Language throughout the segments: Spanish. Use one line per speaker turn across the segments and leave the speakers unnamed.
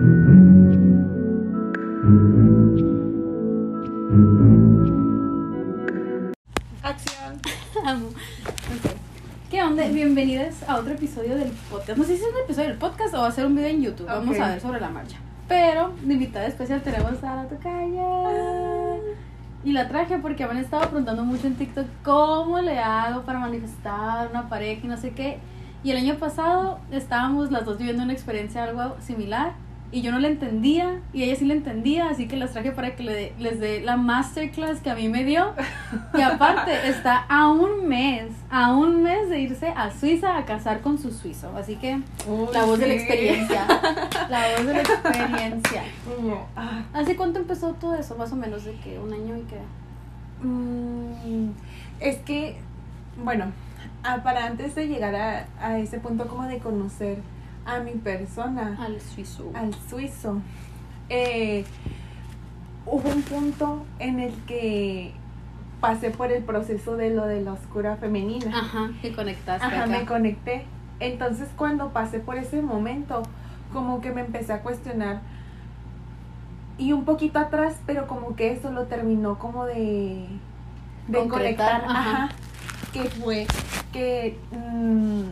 Acción.
¿Qué onda? Bienvenidos a otro episodio del podcast. No sé si es un episodio del podcast o va a ser un video en YouTube. Vamos a ver sobre la marcha. Pero de invitada especial tenemos a la tocaya.
Ah.
Y la traje porque me han estado preguntando mucho en TikTok cómo le hago para manifestar una pareja y no sé qué. Y el año pasado estábamos las dos viviendo una experiencia algo similar y yo no la entendía y ella sí la entendía, así que las traje para que le les dé la masterclass que a mí me dio. Y aparte está a un mes, a un mes de irse a Suiza a casar con su suizo. Así que la voz de la experiencia, la voz de la experiencia. ¿Hace cuánto empezó todo eso? Más o menos de que un año y que...
mm, es que, bueno, para antes de llegar a, a ese punto como de conocer a mi persona,
Al suizo.
al suizo, eh, hubo un punto en el que pasé por el proceso de lo de la oscura femenina.
Ajá, que conectaste
Ajá,
acá.
me conecté. Entonces cuando pasé por ese momento, como que me empecé a cuestionar. Y un poquito atrás, pero como que eso lo terminó como de, de
Concretar,
conectar.
ajá.
Ajá. Que fue que mm,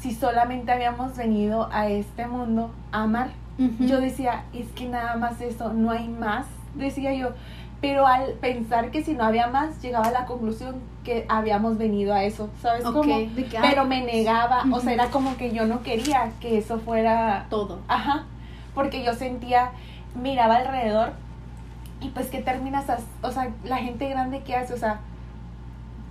si solamente habíamos venido a este mundo a amar. Yo decía, es que nada más eso, no hay más, decía yo. Pero al pensar que si no había más, llegaba a la conclusión que habíamos venido a eso, ¿sabes cómo? Pero
ay,
me negaba, o sea, era como que yo no quería que eso fuera,
Todo.
ajá, porque yo sentía, miraba alrededor y pues que terminas, as- o sea, la gente grande que hace, o sea,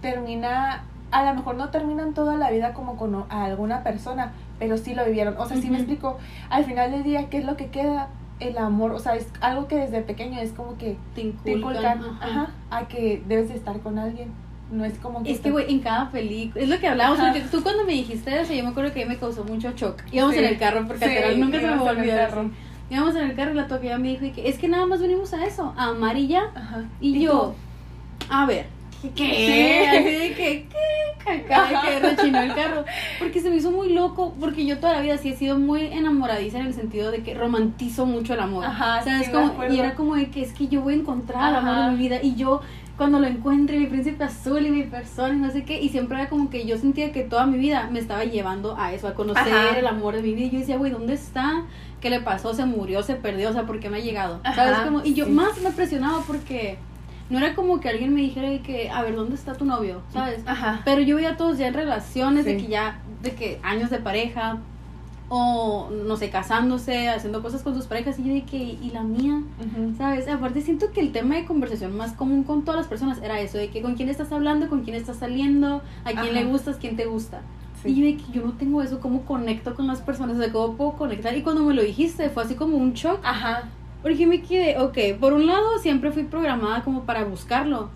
termina, a lo mejor no terminan toda la vida como con a alguna persona, pero sí lo vivieron, o sea, sí me explico, al final del día, ¿qué es lo que queda? El amor, o sea, es algo que desde pequeño es como que
Te
te
inculcan. ajá.
ajá, a que debes de estar con alguien, no es como que...
Es que, güey, en cada película, es lo que hablábamos, porque tú cuando me dijiste eso, yo me acuerdo que me causó mucho shock. Íbamos
Sí.
en el carro, porque
Sí,
nunca se me a
íbamos en el carro.
Íbamos en el carro y la toque ya me dijo y que es que nada más venimos a eso, a amar y ya.
Ajá.
Y, yo, a ver, ¿qué?
Sí.
Así de que, ¿qué? Acá que rechinó el carro. Porque se me hizo muy loco, porque yo toda la vida sí he sido muy enamoradiza en el sentido de que romantizo mucho el amor.
Ajá,
¿Sabes?
sí,
Como- y era como de que es que yo voy a encontrar el amor de mi vida y yo cuando lo encuentre, mi príncipe azul y mi persona y no sé qué, y siempre era como que yo sentía que toda mi vida me estaba llevando a eso, a conocer
Ajá.
el amor de mi vida. Y yo decía, güey, ¿dónde está? ¿Qué le pasó? ¿Se murió? ¿Se perdió? O sea, ¿por qué no ha llegado?
Ajá,
¿Sabes? Como, y yo
sí.
más me presionaba porque no era como que alguien me dijera de que, a ver, ¿dónde está tu novio? ¿Sabes?
Ajá.
Pero yo veía a todos ya en relaciones de que ya, de que años de pareja, o no sé, casándose, haciendo cosas con sus parejas, y yo de que, ¿y la mía?
Ujú.
¿Sabes? Aparte siento que el tema de conversación más común con todas las personas era eso, de que con quién estás hablando, con quién estás saliendo, a quién
Ajá.
le gustas, quién te gusta.
Sí.
Y yo de que yo no tengo eso, ¿cómo conecto con las personas? O sea, ¿cómo puedo conectar? Y cuando me lo dijiste fue así como un shock.
Ajá.
Porque me quedé, ok, por un lado siempre fui programada como para buscarlo.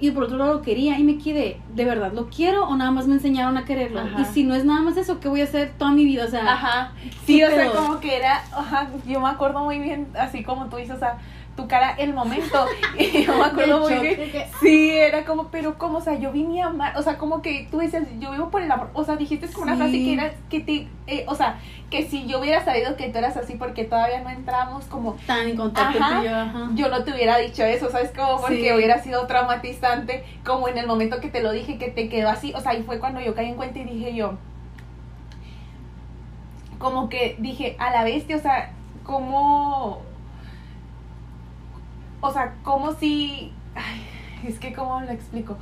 Y por otro lado lo quería y me quedé, ¿de verdad lo quiero o nada más me enseñaron a quererlo?
Ajá.
Y si no es nada más eso, ¿qué voy a hacer toda mi vida? O sea,
Ajá. Sí, o sea, como que era, ajá, yo me acuerdo muy bien, así como tú dices, o sea, tu cara, el momento, y yo me acuerdo muy bien. Sí, era como, pero como, o sea, yo vine a amar, o sea, como que tú decías, yo vivo por el amor, o sea, dijiste como una
Sí.
frase que era, que te, eh, o sea, que si yo hubiera sabido que tú eras así porque todavía no entramos como,
tan en contacto
Ajá.
tú y yo, ajá.
yo no te hubiera dicho eso, ¿sabes? Como porque
Sí.
hubiera sido traumatizante, como en el momento que te lo dije, que te quedó así, o sea, ahí fue cuando yo caí en cuenta y dije yo, como que dije, a la bestia, o sea, como, o sea, como si, ay, es que cómo lo explico,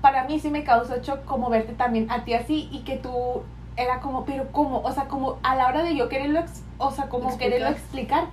para mí sí me causó shock como verte también a ti así y que tú era como, pero cómo, o sea, como a la hora de yo quererlo, o sea, como
Explicar.
quererlo explicar,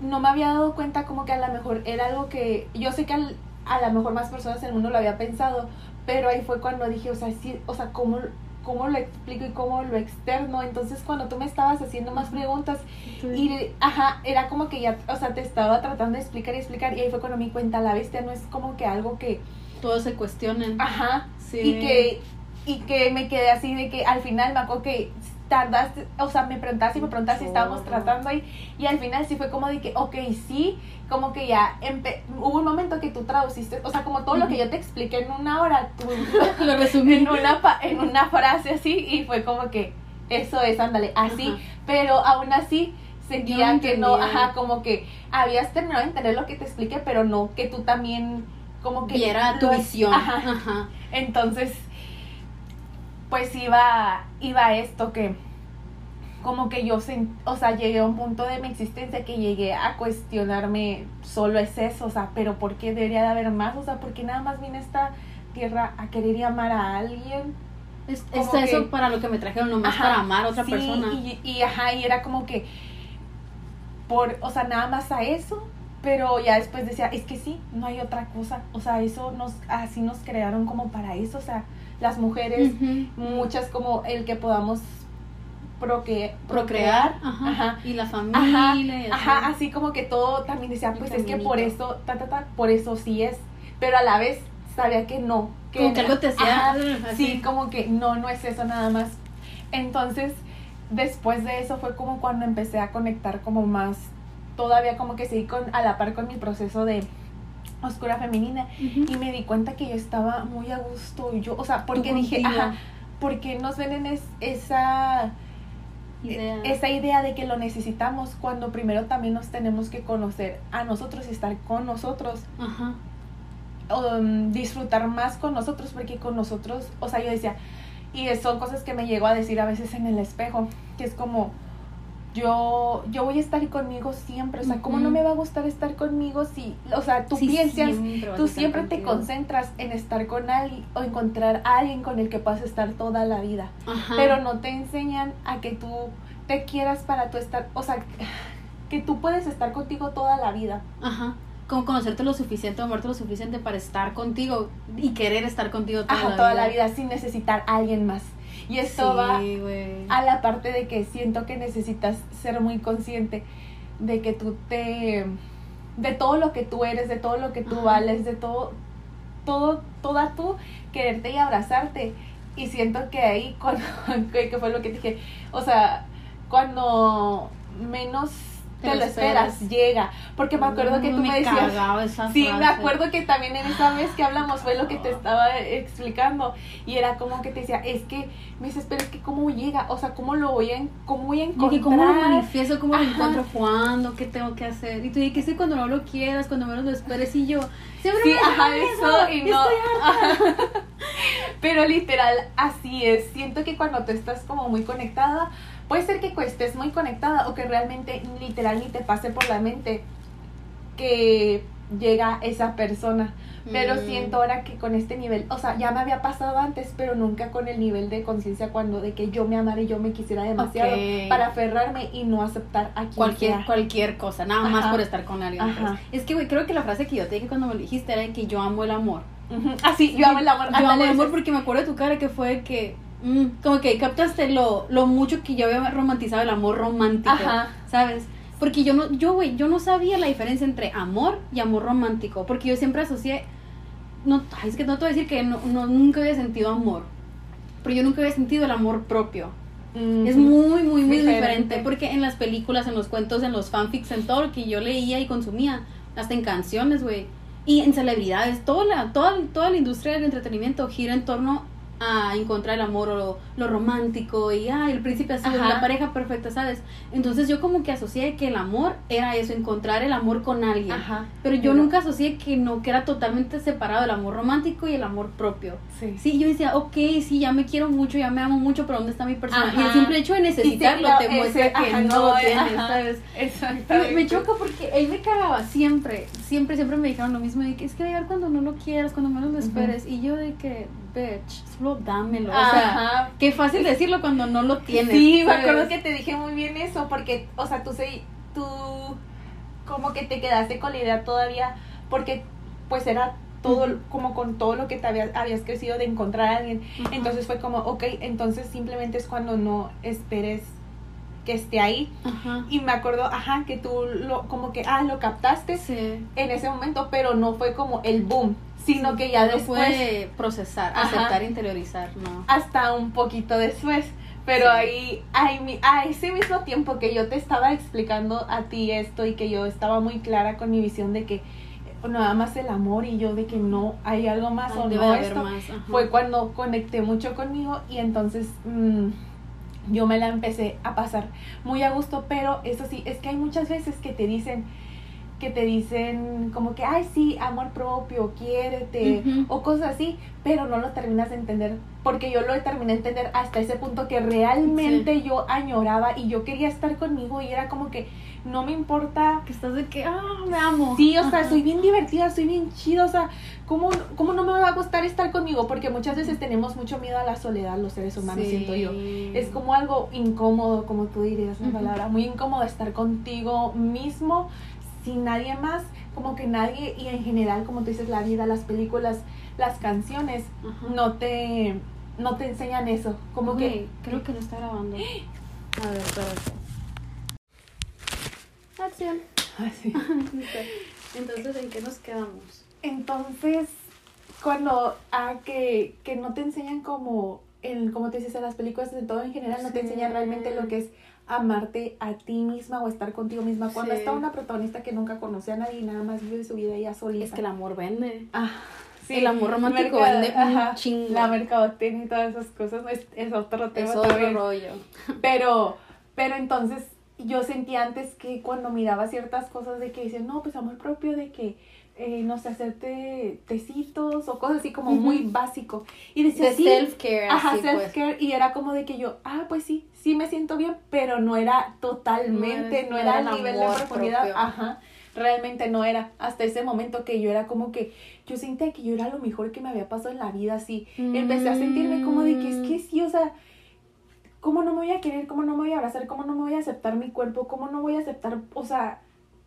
no me había dado cuenta como que a lo mejor era algo que yo sé que al- a lo mejor más personas en el mundo lo había pensado, pero ahí fue cuando dije, o sea, sí, o sea, cómo cómo lo explico y cómo lo externo. Entonces, cuando tú me estabas haciendo más preguntas y, ajá, era como que ya, o sea, te estaba tratando de explicar y explicar y ahí fue cuando me di cuenta, la bestia no es como que algo que,
Todos se cuestionan.
ajá,
Sí.
y que y que me quedé así de que al final me acuerdo que tardaste, o sea, me preguntaste y me preguntaste si estábamos tratando ahí y al final sí fue como de que, ok, sí, como que ya empe- hubo un momento que tú traduciste, o sea, como todo lo que yo te expliqué en una hora, tú
Lo resumí.
en una, pa- en una frase así y fue como que eso es, ándale, así,
Ajá.
pero aún así sentía
no
que no, ajá, como que habías terminado de entender lo que te expliqué, pero no que tú también como que
tu visión.
Ajá.
Ajá.
Entonces, pues iba, iba esto que como que yo, sen- o sea, llegué a un punto de mi existencia que llegué a cuestionarme, solo es eso, o sea, pero ¿por qué debería de haber más? O sea, ¿por qué nada más vine a esta tierra a querer y amar a alguien?
Es,
Como
es
que-
eso para lo que me trajeron, nomás
Ajá,
para amar a otra
sí,
persona.
Y, y, ajá, y era como que, por, o sea, nada más a eso, pero ya después decía, es que sí, no hay otra cosa, o sea, eso nos, así nos crearon como para eso, o sea, las mujeres, muchas como el que podamos
Procrear, ajá.
ajá.
Y la
Ajá,
familia. y
ajá, así como que todo también decía, pues es que por eso, ta, ta, ta, por eso sí es, pero a la vez sabía que no, que,
Como que algo te hacía.
Sí, como que no, no es eso nada más. Entonces, después de eso fue como cuando empecé a conectar como más, todavía como que seguí con, a la par con mi proceso de oscura femenina. Y me di cuenta que yo estaba muy a gusto. Y yo, o sea, porque dije, ajá, porque nos venden es, esa
Idea.
esa idea de que lo necesitamos cuando primero también nos tenemos que conocer a nosotros y estar con nosotros.
Ajá.
um, disfrutar más con nosotros porque con nosotros, o sea, yo decía, y son cosas que me llego a decir a veces en el espejo, que es como, yo, yo voy a estar conmigo siempre, o sea, ¿cómo no me va a gustar estar conmigo si, o sea, tú
Sí,
piensas,
siempre
tú siempre te
contigo.
concentras en estar con alguien o encontrar a alguien con el que puedas estar toda la vida,
Ajá.
pero no te enseñan a que tú te quieras para tú estar, o sea, que tú puedes estar contigo toda la vida.
Ajá. Como conocerte lo suficiente, amarte lo suficiente para estar contigo y querer estar contigo toda,
Ajá,
la,
toda
vida.
la vida sin necesitar a alguien más. Y esto
sí,
va a la parte de que siento que necesitas ser muy consciente de que tú te de todo lo que tú eres, de todo lo que tú vales, de todo todo toda tú quererte y abrazarte. Y siento que ahí cuando que fue lo que dije, o sea, cuando menos te,
Te
lo esperas,
esperas.
llega, porque me acuerdo que
Mm,
tú me, decías
cagaba esa
Sí, me acuerdo que también en esa vez que hablamos fue lo que te estaba explicando y era como que te decía, es que me dices, pero es que cómo llega, o sea, cómo lo voy a, cómo voy a
Y
encontrar.
que cómo lo manifiesto, cómo lo encuentro, cuándo, qué tengo que hacer. Y tú dijiste que cuando no lo quieras, cuando menos lo esperes. Y yo, siempre
Sí,
me
ajá, eso y no.
estoy.
Pero literal, así es. Siento que cuando tú estás como muy conectada, puede ser que estés muy conectada o que realmente literal ni te pase por la mente que llega esa persona. Pero
Mm.
siento ahora que con este nivel, o sea, ya me había pasado antes, pero nunca con el nivel de conciencia cuando de que yo me amara y yo me quisiera demasiado para aferrarme y no aceptar a quien
cualquier,
sea.
cualquier cosa, nada más por estar con alguien. pues.
Ajá.
Es que, güey, creo que la frase que yo te dije cuando me lo dijiste era de que yo amo el amor.
Ujú. Ah, sí, yo amo el amor.
Yo amo el amor porque me acuerdo de tu cara que fue que, mm, como que captaste lo, lo mucho que yo había romantizado el amor romántico,
Ajá.
¿sabes? Porque yo no, yo, güey, yo no sabía la diferencia entre amor y amor romántico, porque yo siempre asocié, no, ay, es que no te voy a decir que no, no- nunca había sentido amor, pero yo nunca había sentido el amor propio. Es
Ujú.
muy, muy, muy
Diferente.
diferente. Porque en las películas, en los cuentos, en los fanfics, en todo lo que yo leía y consumía, hasta en canciones, güey. Y en celebridades, toda la, toda, toda la industria del entretenimiento gira en torno a encontrar el amor o lo, lo romántico y ay, el príncipe así,
Ajá.
la pareja perfecta, ¿sabes? Entonces yo como que asocié que el amor era eso, encontrar el amor con alguien.
Ajá.
Pero yo nunca asocié que no, que era totalmente separado el amor romántico y el amor propio.
Sí.
Sí, yo decía, ok, sí, ya me quiero mucho, ya me amo mucho, pero ¿dónde está mi persona? Y el simple hecho de necesitarlo
no,
te
ese-
muestra que no, lo tienes. ¿sabes?
Exactamente.
Me, me choca porque él me cagaba siempre, siempre, siempre me dijeron lo mismo, de que es que llegar cuando no lo quieras, cuando menos lo esperes. Y yo de que, bitch, solo dámelo. O sea,
Ajá.
qué fácil decirlo cuando no lo tienes.
Sí, me acuerdo que te dije muy bien eso, porque, o sea, tú, se, tú como que te quedaste con la idea todavía, porque pues era todo, como con todo lo que te había- habías crecido de encontrar a alguien.
Ajá.
Entonces fue como, ok, entonces simplemente es cuando no esperes que esté ahí.
Ajá.
Y me acuerdo, ajá, que tú lo, como que, ah, lo captaste
Sí.
en ese momento, pero no fue como el boom, sino que ya después...
fue procesar,
Ajá.
aceptar, interiorizar, no.
hasta un poquito después. Pero
Sí.
ahí, a ese mismo tiempo que yo te estaba explicando a ti esto y que yo estaba muy clara con mi visión de que eh, nada más el amor y yo de que no hay algo más
Ay,
o no esto,
más,
fue cuando conecté mucho conmigo y entonces mm, yo me la empecé a pasar muy a gusto, pero eso sí, es que hay muchas veces que te dicen, que te dicen como que, ay, sí, amor propio, quiérete,
Ujú.
o cosas así, pero no lo terminas de entender, porque yo lo terminé de entender hasta ese punto que realmente yo añoraba y yo quería estar conmigo y era como que no me importa.
Que estás de que, ah, me amo.
Sí, o sea,
Ajá.
soy bien divertida, soy bien chida, o sea, ¿cómo, ¿cómo no me va a gustar estar conmigo? Porque muchas veces tenemos mucho miedo a la soledad, los seres humanos,
Sí.
siento yo. Es como algo incómodo, como tú dirías la palabra, muy incómodo estar contigo mismo, sin nadie más, como que nadie, y en general, como tú dices, la vida, las películas, las canciones, no te, no te enseñan eso, como que...
Creo que lo está grabando. A ver, espérate. Acción.
Así.
Entonces, ¿en qué nos quedamos?
Entonces, cuando ah, que, que no te enseñan como, en, como te dices en las películas, en todo en general, no te enseñan realmente lo que es amarte a ti misma o estar contigo misma. Cuando
Sí.
está una protagonista que nunca conoce a nadie y nada más vive su vida ella solita.
Es que el amor vende.
Ah,
el amor romántico
mercado-
vende
ajá. La mercadotecnia y todas esas cosas es, es otro tema
Es otro
también.
rollo.
Pero, pero entonces yo sentía antes que cuando miraba ciertas cosas de que dicen, no, pues amor propio, de que, eh, no sé, hacerte tecitos o cosas así como muy básico. Y decía,
De
sí,
self-care,
ajá,
pues.
self-care, y era como de que yo, ah, pues sí, sí me siento bien, pero no era totalmente,
No
era al nivel de profundidad,
propio.
ajá. Realmente no era, hasta ese momento que yo era como que, yo sentía que yo era lo mejor que me había pasado en la vida, así, empecé a sentirme como de que es que sí, o sea, ¿cómo no me voy a querer? ¿Cómo no me voy a abrazar? ¿Cómo no me voy a aceptar mi cuerpo? ¿Cómo no voy a aceptar, o sea,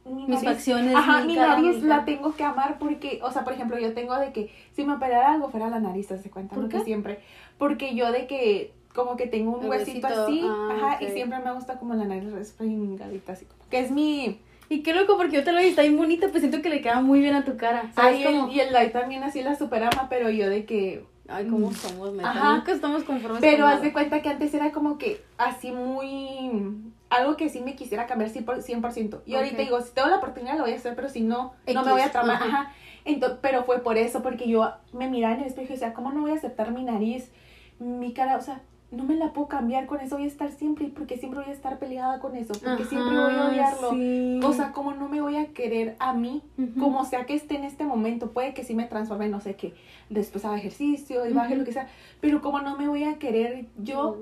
mi
Mis
nariz?
facciones.
Ajá, mi
cara,
nariz
mi-
la tengo que amar porque, o sea, por ejemplo, yo tengo de que si me operara algo fuera la nariz, ¿te das cuenta?
¿Por
¿no? Que
qué?
siempre. Porque yo de que como que tengo un huesito
huesito,
así,
ah,
ajá, y siempre me gusta como la nariz respingadita así como que es mi
Y qué loco, porque yo te lo vi, está bien bonita, pues siento que le queda muy bien a tu cara. ¿Sabes
Ay,
cómo?
y el Light también así la superama, pero yo de que
Ay, cómo somos, neta.
Ajá.
Nunca estamos conformes
Pero
con
haz de cuenta que antes era como que así muy... Algo que sí me quisiera cambiar 100%. 100%. Y ahorita digo, si tengo la oportunidad lo voy a hacer, pero si no, no me voy a tramar.
ajá.
Ajá. Ento- pero fue por eso, porque yo me miraba en el espejo y decía, ¿cómo no voy a aceptar mi nariz? Mi cara, o sea, no me la puedo cambiar, con eso voy a estar siempre, porque siempre voy a estar peleada con eso, porque siempre voy a odiarlo.
sí.
O sea, ¿cómo no me voy a querer a mí? Como sea que esté en este momento, puede que sí me transforme, no sé qué, después haga ejercicio y baje lo que sea, pero como no me voy a querer yo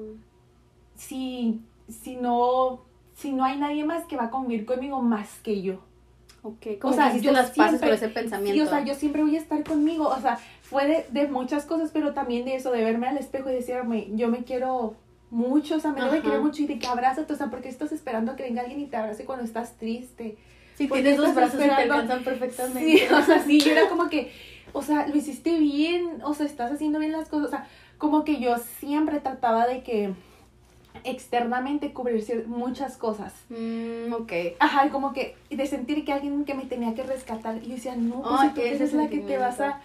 si, si no, si no hay nadie más que va a convivir conmigo más que yo.
Ok, como
O sea,
que hiciste
yo
las paces
siempre-
con ese pensamiento.
Sí, o sea, yo siempre voy a estar conmigo, o sea, fue de, de muchas cosas, pero también de eso, de verme al espejo y decirme, yo me quiero mucho, o sea, me debo de querer mucho y de que abrázate, o sea, porque estás esperando que venga alguien y te abrace cuando estás triste.
Si
¿por qué
tienes dos
estás
brazos y te
esperando?
alcanzan perfectamente.
Sí, o sea, sí, yo era como que, o sea, lo hiciste bien, o sea, estás haciendo bien las cosas, o sea, como que yo siempre trataba de que externamente cubrir muchas cosas.
Mm, ok.
Ajá, como que de sentir que alguien que me tenía que rescatar, y yo decía, no, pues si tú eres la que te vas a,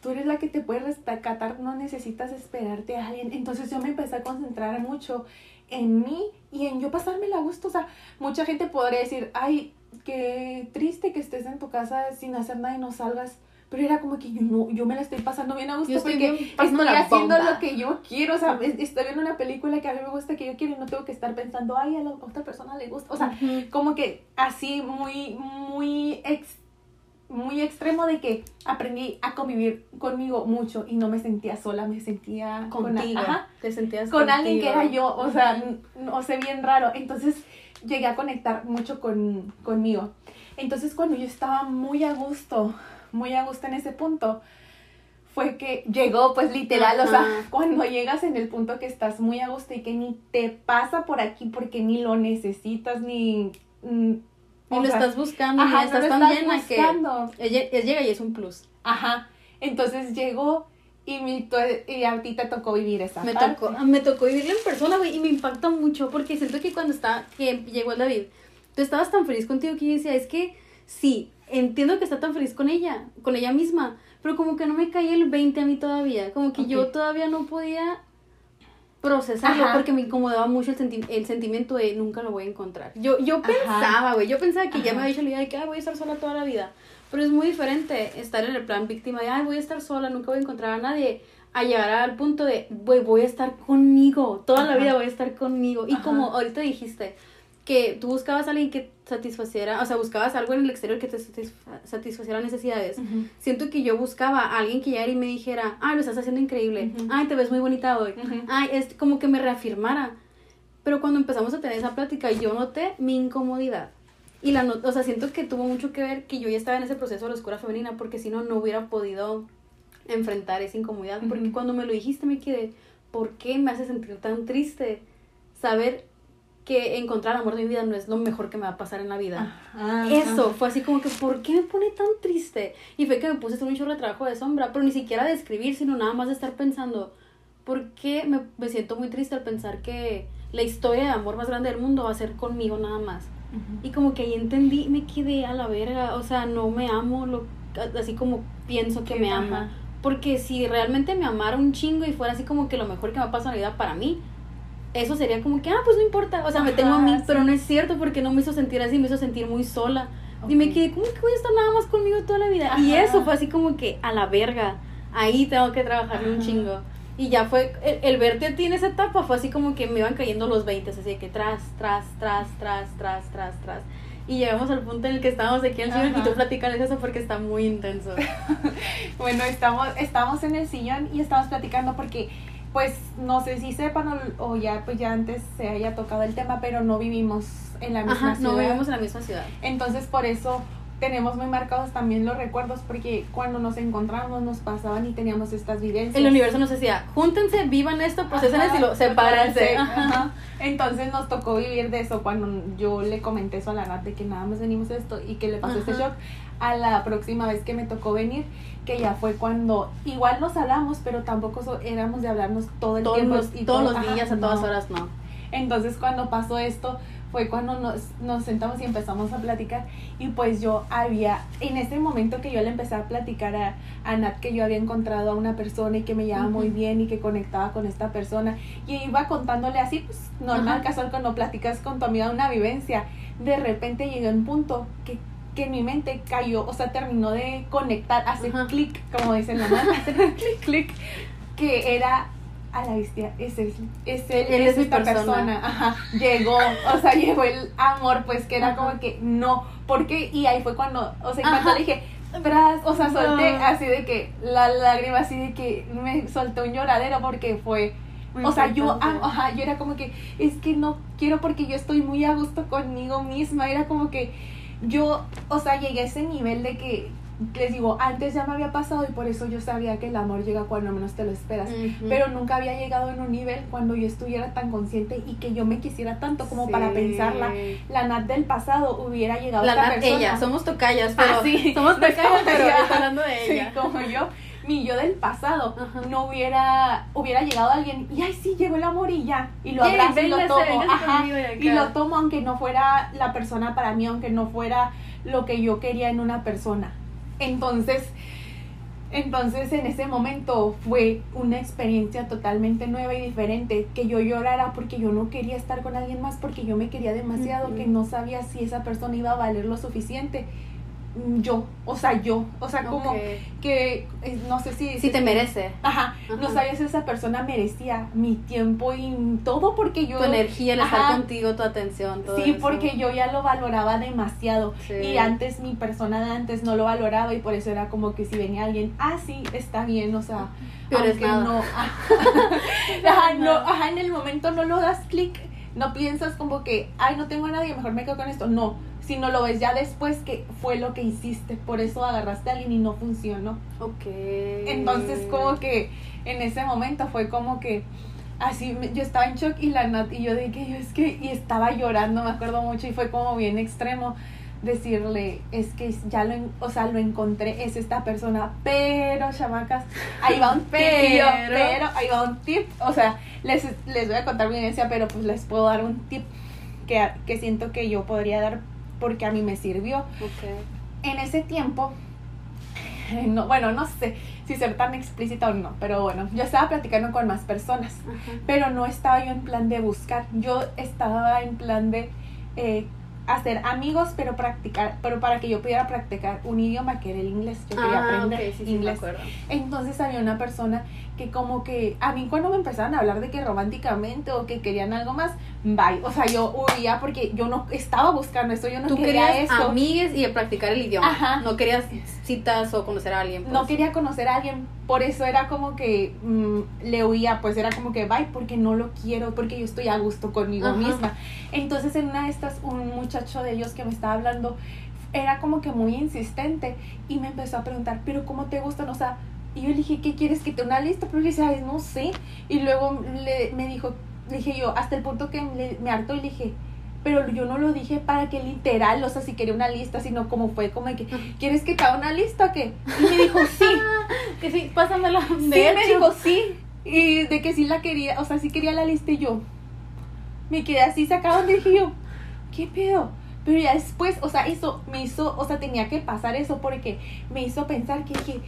tú eres la que te puede rescatar, no necesitas esperarte a alguien. Entonces yo me empecé a concentrar mucho en mí y en yo pasármela a gusto. O sea, mucha gente podría decir, ay, qué triste que estés en tu casa sin hacer nada y no salgas. Pero era como que yo no, yo me la estoy pasando bien a gusto
Yo estoy
porque
bien
estoy haciendo
bomba.
lo que yo quiero. O sea, es- estoy viendo una película que a mí me gusta, que yo quiero y no tengo que estar pensando, ay, a la otra persona le gusta. O sea,
Ujú.
como que así muy, muy, ex- muy extremo de que aprendí a convivir conmigo mucho y no me sentía sola, me sentía con,
contigo.
ajá,
te sentías
con alguien que
contigo.
era yo, o sea, no sé, bien raro. Entonces llegué a conectar mucho con, conmigo. Entonces cuando yo estaba muy a gusto, muy a gusto en ese punto, fue que llegó pues literal, o sea, cuando llegas en el punto que estás muy a gusto y que ni te pasa por aquí porque ni lo necesitas, ni... mm,
Y lo
sea,
estás buscando,
Ajá, no
estás
lo
tan
estás
llena
buscando.
que ella, llega y es un plus.
Ajá. Entonces llegó y, mi, tu- y a ti te tocó vivir esa
Me
parte.
tocó, me tocó vivirlo en persona, güey, y me impacta mucho porque siento que cuando está, que llegó el David, tú estabas tan feliz contigo que yo decía, es que sí, entiendo que está tan feliz con ella, con ella misma, pero como que no me caía el 20 a mí todavía, como que yo
Ok.
todavía no podía procesarlo
Ajá.
porque me incomodaba mucho el, senti- el sentimiento de nunca lo voy a encontrar. Yo, yo
Ajá.
pensaba, güey, yo pensaba que ya
Ajá.
me había hecho la idea de que "Ay, voy a estar sola toda la vida. Pero es muy diferente estar en el plan víctima de, ay, voy a estar sola, nunca voy a encontrar a nadie, a llegar al punto de, güey, voy a estar conmigo, toda la vida voy a estar conmigo. Y como ahorita dijiste, que tú buscabas a alguien que satisfaciera, o sea, buscabas algo en el exterior que te satisfaciera necesidades. Siento que yo buscaba a alguien que llegara y me dijera, ay, lo estás haciendo increíble, ay, te ves muy bonita hoy, ay, es como que me reafirmara. Pero cuando empezamos a tener esa plática, yo noté mi incomodidad. Y la o sea, siento que tuvo mucho que ver que yo ya estaba en ese proceso de la oscura femenina, porque si no, no hubiera podido enfrentar esa incomodidad. Porque cuando me lo dijiste, me quedé, ¿por qué me hace sentir tan triste saber que encontrar el amor de mi vida no es lo mejor que me va a pasar en la vida. Ah, Eso fue así como que, ¿por qué me pone tan triste? Y fue que me puse un chorro de trabajo de sombra, pero ni siquiera de escribir, sino nada más de estar pensando, ¿por qué me, me siento muy triste al pensar que la historia de amor más grande del mundo va a ser conmigo nada más? Y como que ahí entendí, me quedé a la verga, o sea, no me amo lo, así como pienso que me ama. Porque si realmente me amara un chingo y fuera así como que lo mejor que me ha pasado en la vida para mí, eso sería como que, ah, pues no importa, o sea, me tengo a mí, pero no es cierto porque no me hizo sentir así, me hizo sentir muy sola. Y me quedé, ¿cómo que voy a estar nada más conmigo toda la vida? Y eso fue así como que, a la verga, ahí tengo que trabajarle un chingo. Y ya fue, el, verte a ti en esa etapa fue así como que me iban cayendo los 20, así de que tras, tras, tras, tras, tras, tras, tras. Y llegamos al punto en el que estábamos aquí en el sillón y tú platicas eso porque está muy intenso.
bueno, estamos, estamos en el sillón y estamos platicando porque pues no sé si sepan o, ya pues ya antes se haya tocado el tema, pero no vivimos en la misma ciudad.
No vivimos en la misma ciudad.
Entonces por eso tenemos muy marcados también los recuerdos porque cuando nos encontramos nos pasaban y teníamos estas vivencias.
El universo nos decía, júntense, vivan esto, procesen y lo sepárense.
Entonces nos tocó vivir de eso cuando yo le comenté eso a la Nat de que nada más venimos esto y que le pasó este shock. A la próxima vez que me tocó venir, que ya fue cuando igual nos hablamos, pero tampoco éramos de hablarnos todo el tiempo.
y todos los días, a todas horas, no.
Entonces cuando pasó esto, fue cuando nos, nos, sentamos y empezamos a platicar y pues yo había, en ese momento que yo le empecé a platicar a, a Nat que yo había encontrado a una persona y que me llevaba muy bien y que conectaba con esta persona y iba contándole así, pues normal, casual, cuando platicas con tu amiga una vivencia, de repente llegó un punto que que mi mente cayó, o sea, terminó de conectar, hacer clic, como dicen la mamá, hacer clic, clic, que era a la bestia, es él, es él, es, esta persona. Ajá, llegó, o sea, llegó el amor, pues que era como que no, porque, y ahí fue cuando, o sea, cuando dije, tras, o sea, solté así de que la lágrima, así de que me soltó un lloradero porque fue, o sea, yo, ajá, yo era como que, es que no quiero porque yo estoy muy a gusto conmigo misma, era como que yo, o sea, llegué a ese nivel de que, les digo, antes ya me había pasado y por eso yo sabía que el amor llega cuando menos te lo esperas, pero nunca había llegado en un nivel cuando yo estuviera tan consciente y que yo me quisiera tanto como para pensarla. La Nat del pasado hubiera llegado
la a Nat ella, somos tocayas, pero ah, sí, somos tocayas, pero hablando de ella.
Sí, como yo mi yo del pasado. No hubiera hubiera llegado alguien y ay sí llegó el amor y ya y lo abrazo y lo tomo. y, lo tomo aunque no fuera la persona para mí aunque no fuera lo que yo quería en una persona. Entonces entonces en ese momento fue una experiencia totalmente nueva y diferente, que yo llorara porque yo no quería estar con alguien más, porque yo me quería demasiado, que no sabía si esa persona iba a valer lo suficiente yo, o sea, yo, o sea, como que eh, no sé si...
Si te merece.
Ajá, no sabía si esa persona merecía mi tiempo y todo porque yo...
Tu energía, el estar contigo, tu atención, todo
Sí, porque yo ya lo valoraba demasiado y antes mi persona de antes no lo valoraba y por eso era como que si venía alguien, ah, sí, está bien, o sea, Pero aunque no... ajá, no, ajá, en el momento no lo das clic, no piensas como que, ay, no tengo a nadie, mejor me quedo con esto, no si no lo ves ya después que fue lo que hiciste, por eso agarraste a alguien y no funcionó.
Ok.
Entonces como que en ese momento fue como que así yo estaba en shock y la Nat y yo dije yo es que y estaba llorando, me acuerdo mucho y fue como bien extremo decirle, es que ya lo, o sea, lo encontré, es esta persona, pero chamacas, ahí va un tip, pero, pero ahí va un tip, o sea, les, les voy a contar mi evidencia, pero pues les puedo dar un tip que, que siento que yo podría dar porque a mí me sirvió. En ese tiempo, no, bueno, no sé si ser tan explícita o no, pero bueno, yo estaba platicando con más personas, pero no estaba yo en plan de buscar, yo estaba en plan de eh, hacer amigos, pero practicar, pero para que yo pudiera practicar un idioma que era el inglés, yo quería ah, aprender inglés. Entonces había una persona que como que a mí cuando me empezaron a hablar de que románticamente o que querían algo más, bye. O sea, yo huía porque yo no estaba buscando esto, yo no
Tú
quería
querías
eso.
amigues y practicar el idioma.
Ajá.
No querías citas o conocer a alguien. pues.
No quería conocer a alguien, por eso era como que mm, le huía, pues era como que bye, porque no lo quiero, porque yo estoy a gusto conmigo
Ajá.
misma. Entonces en una de estas, un muchacho de ellos que me estaba hablando, era como que muy insistente y me empezó a preguntar, pero ¿cómo te gustan? O sea, y yo le dije, ¿qué quieres que te una lista? Pero le dije, "Ay, no sé. Y luego le, me dijo, le dije yo, hasta el punto que me, me hartó y le dije, pero yo no lo dije para que literal, o sea, si quería una lista, sino como fue como de que, ¿quieres que te haga una lista o qué? Y me dijo, sí.
Que sí, pásamela. De
Sí, me dijo sí. Y de que sí la quería, o sea, sí quería la lista y yo. Me quedé así sacado y dije yo, ¿qué pedo? Pero ya después, o sea, eso me hizo, o sea, tenía que pasar eso porque me hizo pensar que dije,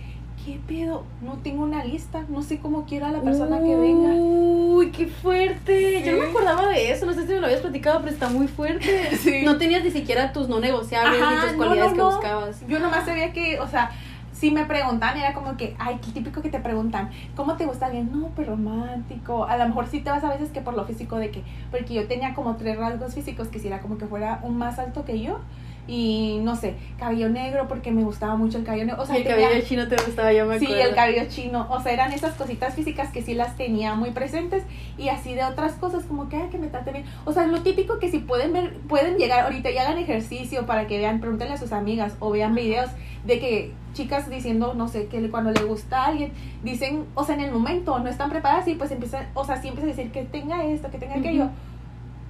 ¿qué pedo? No tengo una lista, no sé cómo quiero a la persona que venga.
Uy, qué fuerte. Yo no me acordaba de eso. No sé si me lo habías platicado, pero está muy fuerte.
Sí.
No tenías ni siquiera tus no negociables
Ajá,
ni tus
no,
cualidades
no,
que buscabas.
Yo nomás sabía que, o sea, si me preguntan, era como que, ay, qué típico que te preguntan, ¿cómo te gusta alguien? No, pues romántico. A lo mejor sí te vas a veces que por lo físico de que, porque yo tenía como tres rasgos físicos, quisiera como que fuera un más alto que yo. Y no sé, cabello negro porque me gustaba mucho el cabello negro. O sea,
el
tenía-
cabello chino te gustaba, yo me
Sí,
acuerdo.
el cabello chino. O sea, eran esas cositas físicas que sí las tenía muy presentes. Y así de otras cosas, como que, ay, que me trate bien. O sea, lo típico que si pueden ver, pueden llegar ahorita y hagan ejercicio para que vean, pregúntenle a sus amigas o vean videos de que chicas diciendo, no sé, que cuando le gusta a alguien, dicen, o sea, en el momento no están preparadas y pues empiezan, o sea, sí empiezan a decir que tenga esto, que tenga aquello.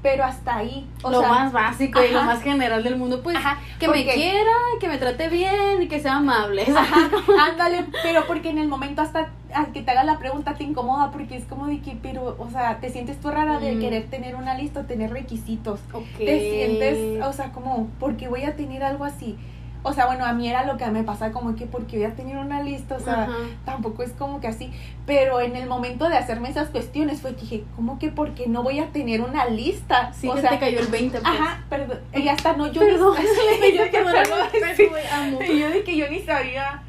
Pero hasta ahí. O
lo
sea,
más básico y lo más general del mundo, pues
Ajá,
que me quiera, que me trate bien y que sea amable.
Ajá, ándale, pero porque en el momento hasta al que te haga la pregunta te incomoda porque es como de que, pero, o sea, te sientes tú rara de
Mm.
querer tener una lista o tener requisitos.
Ok.
Te sientes, o sea, como, porque voy a tener algo así? O sea, bueno, a mí era lo que me pasa como que porque voy a tener una lista, o sea,
Ajá.
tampoco es como que así, pero en el momento de hacerme esas cuestiones fue que dije, ¿cómo que porque no voy a tener una lista?
Sí,
o sea,
te cayó el 20, pues.
ajá, perdón, y hasta no, yo
Perdón.
ni, yo,
Perdón,
perdón,
sí, güey, amo.
y yo de que yo ni sabía,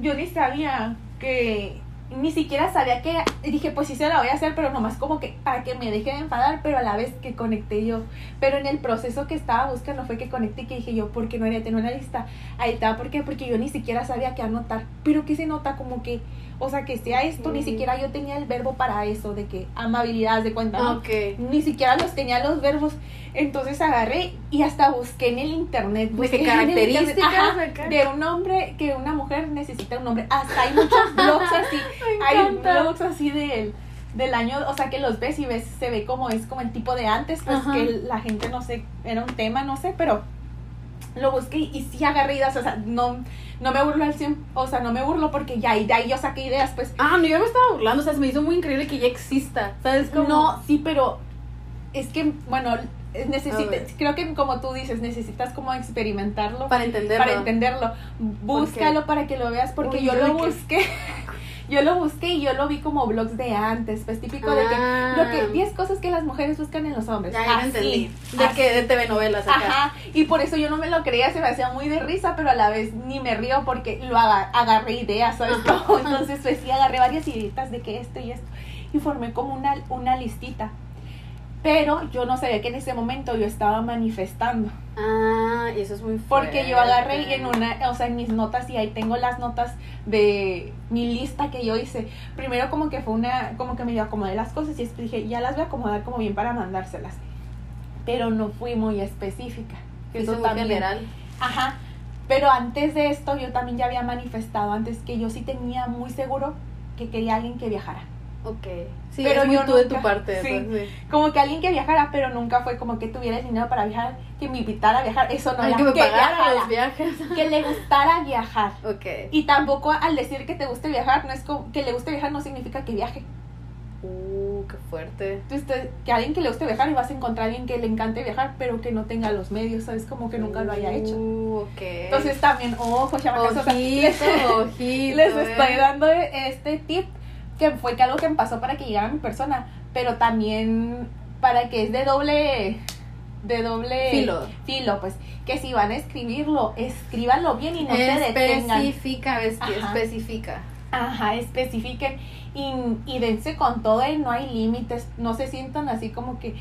yo ni sabía que, ni siquiera sabía que, dije, pues sí se la voy a hacer, pero nomás como que para que me deje de enfadar, pero a la vez que conecté yo. Pero en el proceso que estaba buscando fue que conecté que dije yo, ¿por qué no haría tener una lista? Ahí estaba, ¿por qué? Porque yo ni siquiera sabía qué anotar. Pero que se nota como que, o sea, que sea esto, ni siquiera yo tenía el verbo para eso, de que amabilidad, de cuenta, ¿no?
Ok.
Ni siquiera los tenía los verbos. Entonces agarré y hasta busqué en el internet.
¿De
busqué internet,
características
ajá, de un hombre, que una mujer necesita un hombre. Hasta hay muchos blogs así. Hay blogs así del, del año, o sea que los ves y ves, se ve como es como el tipo de antes, pues
Ajá.
que la gente no sé, era un tema, no sé, pero lo busqué y sí agarré ideas, o sea, no, no me burlo al 100, o sea, no me burlo porque ya, y de ahí yo saqué ideas, pues
Ah, no, yo me estaba burlando, o sea, se me hizo muy increíble que ya exista, ¿sabes cómo?
No, sí, pero es que, bueno, necesita,
A ver.
creo que como tú dices, necesitas como experimentarlo
Para entenderlo.
para entenderlo. Búscalo para que lo veas, porque
Uy,
yo
yo
lo
que-
busqué. Yo lo busqué y yo lo vi como blogs de antes, pues típico de que
Ah.
lo que 10 cosas que las mujeres buscan en los hombres.
Ya, ya
Así,
entendí. De
así.
que de TV novelas acá.
Ajá, y por eso yo no me lo creía, se me hacía muy de risa, pero a la vez ni me río porque lo aga- agarré ideas, ¿sabes? Entonces, pues sí, agarré varias ideas de que esto y esto, y formé como una, una listita. Pero yo no sabía que en ese momento yo estaba manifestando.
Ah, y eso es muy fuerte.
Porque yo agarré y en una, o sea, en mis notas, y ahí tengo las notas de mi lista que yo hice. Primero como que fue una, como que me acomodé las cosas y dije, ya las voy a acomodar como bien para mandárselas. Pero no fui muy específica.
Eso
también.
general.
Ajá. Pero antes de esto yo también ya había manifestado antes que yo sí tenía muy seguro que quería alguien que viajara.
Ok. Sí,
Pero
es muy
yo
tú de
nunca-
tu parte.
sí.
pues, sí.
Como que alguien que viajara, pero nunca fue como que tuviera el dinero para viajar, que me invitara a viajar. Eso no
Ay,
era
que me pagara
viajara,
los viajes.
que le gustara viajar.
ok.
Y tampoco al decir que te guste viajar, no es como que le guste viajar no significa que viaje.
Uh, qué fuerte.
Entonces, te- que alguien que le guste viajar y vas a encontrar a alguien que le encante viajar, pero que no tenga los medios, ¿sabes? Como que nunca lo haya hecho.
Uh, ok.
Entonces también, ojo, chamacas, o sea, les,
ojito, ojito.
les
eh.
estoy dando este tip que fue que algo que me pasó para que llegara mi persona, pero también para que es de doble de doble
Filo.
filo, pues que si van a escribirlo, escríbanlo bien y no se detengan.
Especifica, es que
Ajá.
especifica.
Ajá, especifiquen y, y dense con todo y no hay límites, no se sientan así como que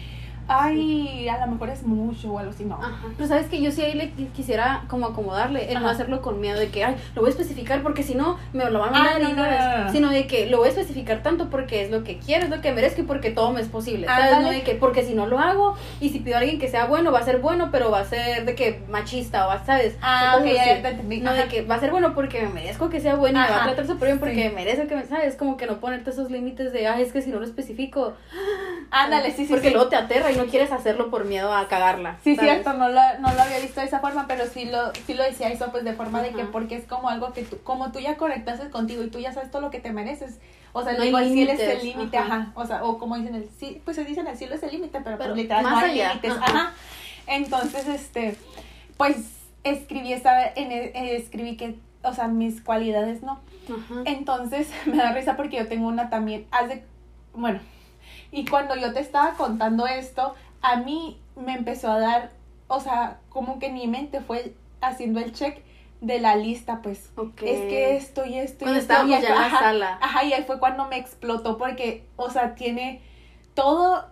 ay, a lo mejor es mucho o algo así, no.
Ajá. Pero sabes que yo sí ahí le qui- quisiera como acomodarle, el no hacerlo con miedo de que, ay, lo voy a especificar porque si no me lo van a
Ah,
mandar
no, no.
Sino de que lo voy a especificar tanto porque es lo que quiero, es lo que merezco y porque todo me es posible. ¿Sabes?
Ándale.
No de que, porque si no lo hago y si pido a alguien que sea bueno, va a ser bueno, pero va a ser de que machista o va, ¿sabes?
Ah, ok, ya, ya.
No de que va a ser bueno porque me merezco que sea bueno y me va a tratar súper bien porque
sí.
me merece que me, ¿sabes? Como que no ponerte esos límites de, ay, es que si no lo especifico,
Ándale, sí, sí,
porque
sí.
luego te aterra y no quieres hacerlo por miedo a cagarla.
Sí,
¿sabes?
cierto, no lo, no lo había visto de esa forma, pero sí lo, sí lo decía eso, pues de forma de que porque es como algo que tú, como tú ya conectaste contigo y tú ya sabes todo lo que te mereces. O sea,
No
digo, el cielo es el límite,
ajá.
ajá. O sea, o como dicen el sí, pues se dicen el cielo es el límite, pero,
Pero
pues literal
más
no hay límites,
ajá.
ajá. Entonces, este, pues escribí en, eh, escribí que, o sea, mis cualidades no.
Ajá.
Entonces me da risa porque yo tengo una también, hace, bueno, y cuando yo te estaba contando esto, a mí me empezó a dar, o sea, como que mi mente fue haciendo el check de la lista, pues. Es que esto y esto y esto.
estábamos
y
ya en la
ajá,
sala.
Ajá, y ahí fue cuando me explotó porque, o sea, tiene todo,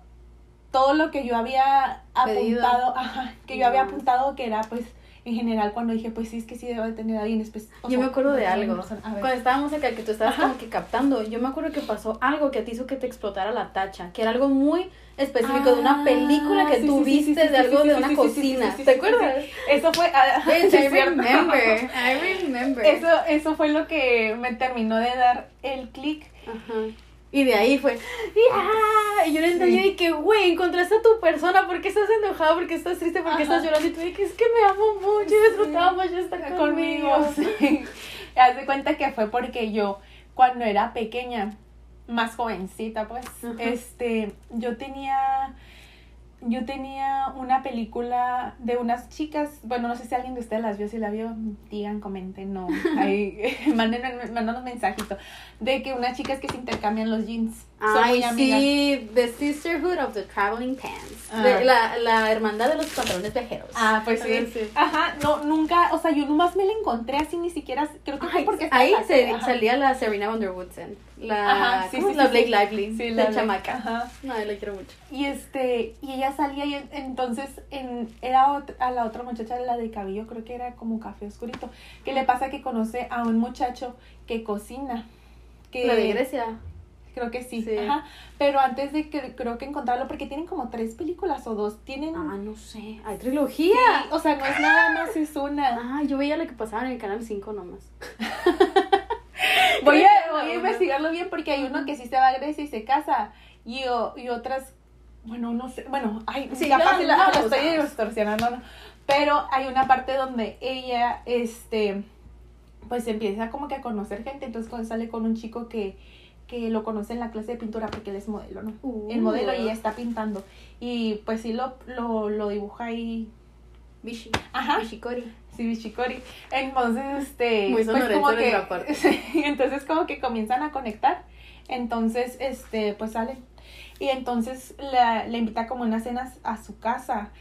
todo lo que yo había
Pedido.
apuntado, ajá, que yo había apuntado que era, pues, en general, cuando dije, pues sí, es que sí debo de tener a alguien especial.
Yo me acuerdo de algo.
A ver.
Cuando estábamos acá, que tú estabas
Ajá.
como que captando, yo me acuerdo que pasó algo que te hizo que te explotara la tacha, que era algo muy específico de una
Ah,
película que
sí,
tú
sí,
viste
sí,
de algo de una cocina. ¿Te acuerdas?
Eso fue. ah, sí,
I remember. I remember.
Eso, eso fue lo que me terminó de dar el clic.
Ajá. Y de ahí fue, ¡ya! Y yo no entendí
Sí.
y que, güey, encontraste a tu persona, ¿por qué estás enojada? ¿Por qué estás triste? ¿Por qué
Ajá.
estás llorando? Y tú que es que me amo mucho y disfrutaba mucho estar conmigo.
conmigo. Sí. Haz de cuenta que fue porque yo, cuando era pequeña, más jovencita, pues,
Ajá.
este, yo tenía, yo tenía una película de unas chicas, bueno, no sé si alguien de ustedes las vio, si la vio, digan, comenten, no, ahí, manden, manden un mensajito, de que unas chicas que se intercambian los jeans,
Ay, sí, The Sisterhood of the Traveling Pants.
Ah.
De- la, la hermandad de los pantalones viajeros.
Ah, pues sí.
Sí.
Ajá, no, nunca, o sea, yo nomás me la encontré así, ni siquiera, creo que fue
Ay,
porque
ahí
la
se- salía la Serena Van der Woodsen. La,
Ajá, sí,
¿cómo
sí,
la Blake. Lively.
Sí, la Blake,
chamaca.
ajá.
No, yo la quiero mucho.
Y este, y ella salía y en- entonces en, era ot- a la otra muchacha, la de cabello, creo que era como café oscurito, que le pasa que conoce a un muchacho que cocina. Que,
La de Grecia.
Creo que sí,
Sí.
Ajá. Pero antes de que creo que encontrarlo, porque tienen como tres películas o dos, tienen...
Ah, no sé. Hay
Sí,
trilogía.
o sea, no es nada más, es una.
Ah, yo veía lo que pasaba en el canal 5 nomás.
Voy a, voy a investigarlo bien porque hay uno que sí se va a Grecia y se casa y, o- y otras, bueno, no sé, bueno, ay,
Sí,
capaz
no,
la,
no lo
estoy distorsionando, ¿no? pero hay una parte donde ella, este, pues empieza como que a conocer gente, entonces sale con un chico que, que lo conoce en la clase de pintura porque él es modelo, ¿no? El modelo y está pintando y pues sí lo, lo, lo dibuja ahí,
Bishi.
ajá,
Bishikori.
Sí, Bichicori. Entonces, este.
Muy
pues como que.
nuestra parte.
entonces, como que comienzan a conectar. Entonces, este, pues salen. Y entonces la, le invita como unas cenas a su casa.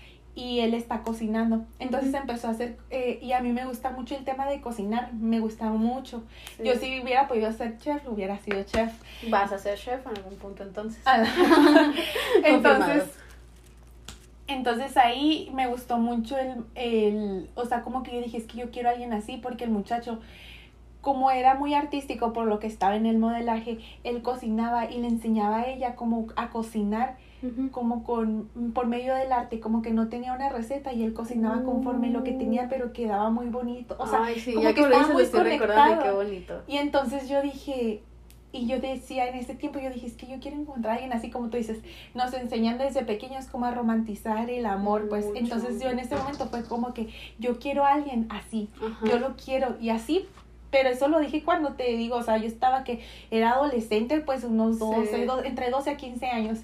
Y él está cocinando. Entonces empezó a hacer. eh, y a mí me gusta mucho el tema de cocinar. Me gusta mucho.
Sí.
Yo si hubiera podido ser chef, hubiera sido chef.
Vas a ser chef en algún punto entonces.
Ah, entonces, entonces ahí me gustó mucho el, el, o sea, como que yo dije, es que yo quiero a alguien así, porque el muchacho, como era muy artístico por lo que estaba en el modelaje, él cocinaba y le enseñaba a ella como a cocinar, Como con, por medio del arte, como que no tenía una receta y él cocinaba conforme lo que tenía, pero quedaba muy bonito, o sea,
Ay, sí,
como
ya
que estaba muy
y qué
conectado.
bonito.
Y entonces yo dije, y yo decía en ese tiempo, yo dije, es que yo quiero encontrar a alguien así como tú dices, nos enseñan desde pequeños como a romantizar el amor, pues
Mucho.
entonces yo en ese momento fue como que yo quiero a alguien así,
Ajá.
yo lo quiero y así. Pero eso lo dije cuando te digo, o sea, yo estaba que era adolescente, pues unos 12,
Sí.
do- entre 12 a 15 años.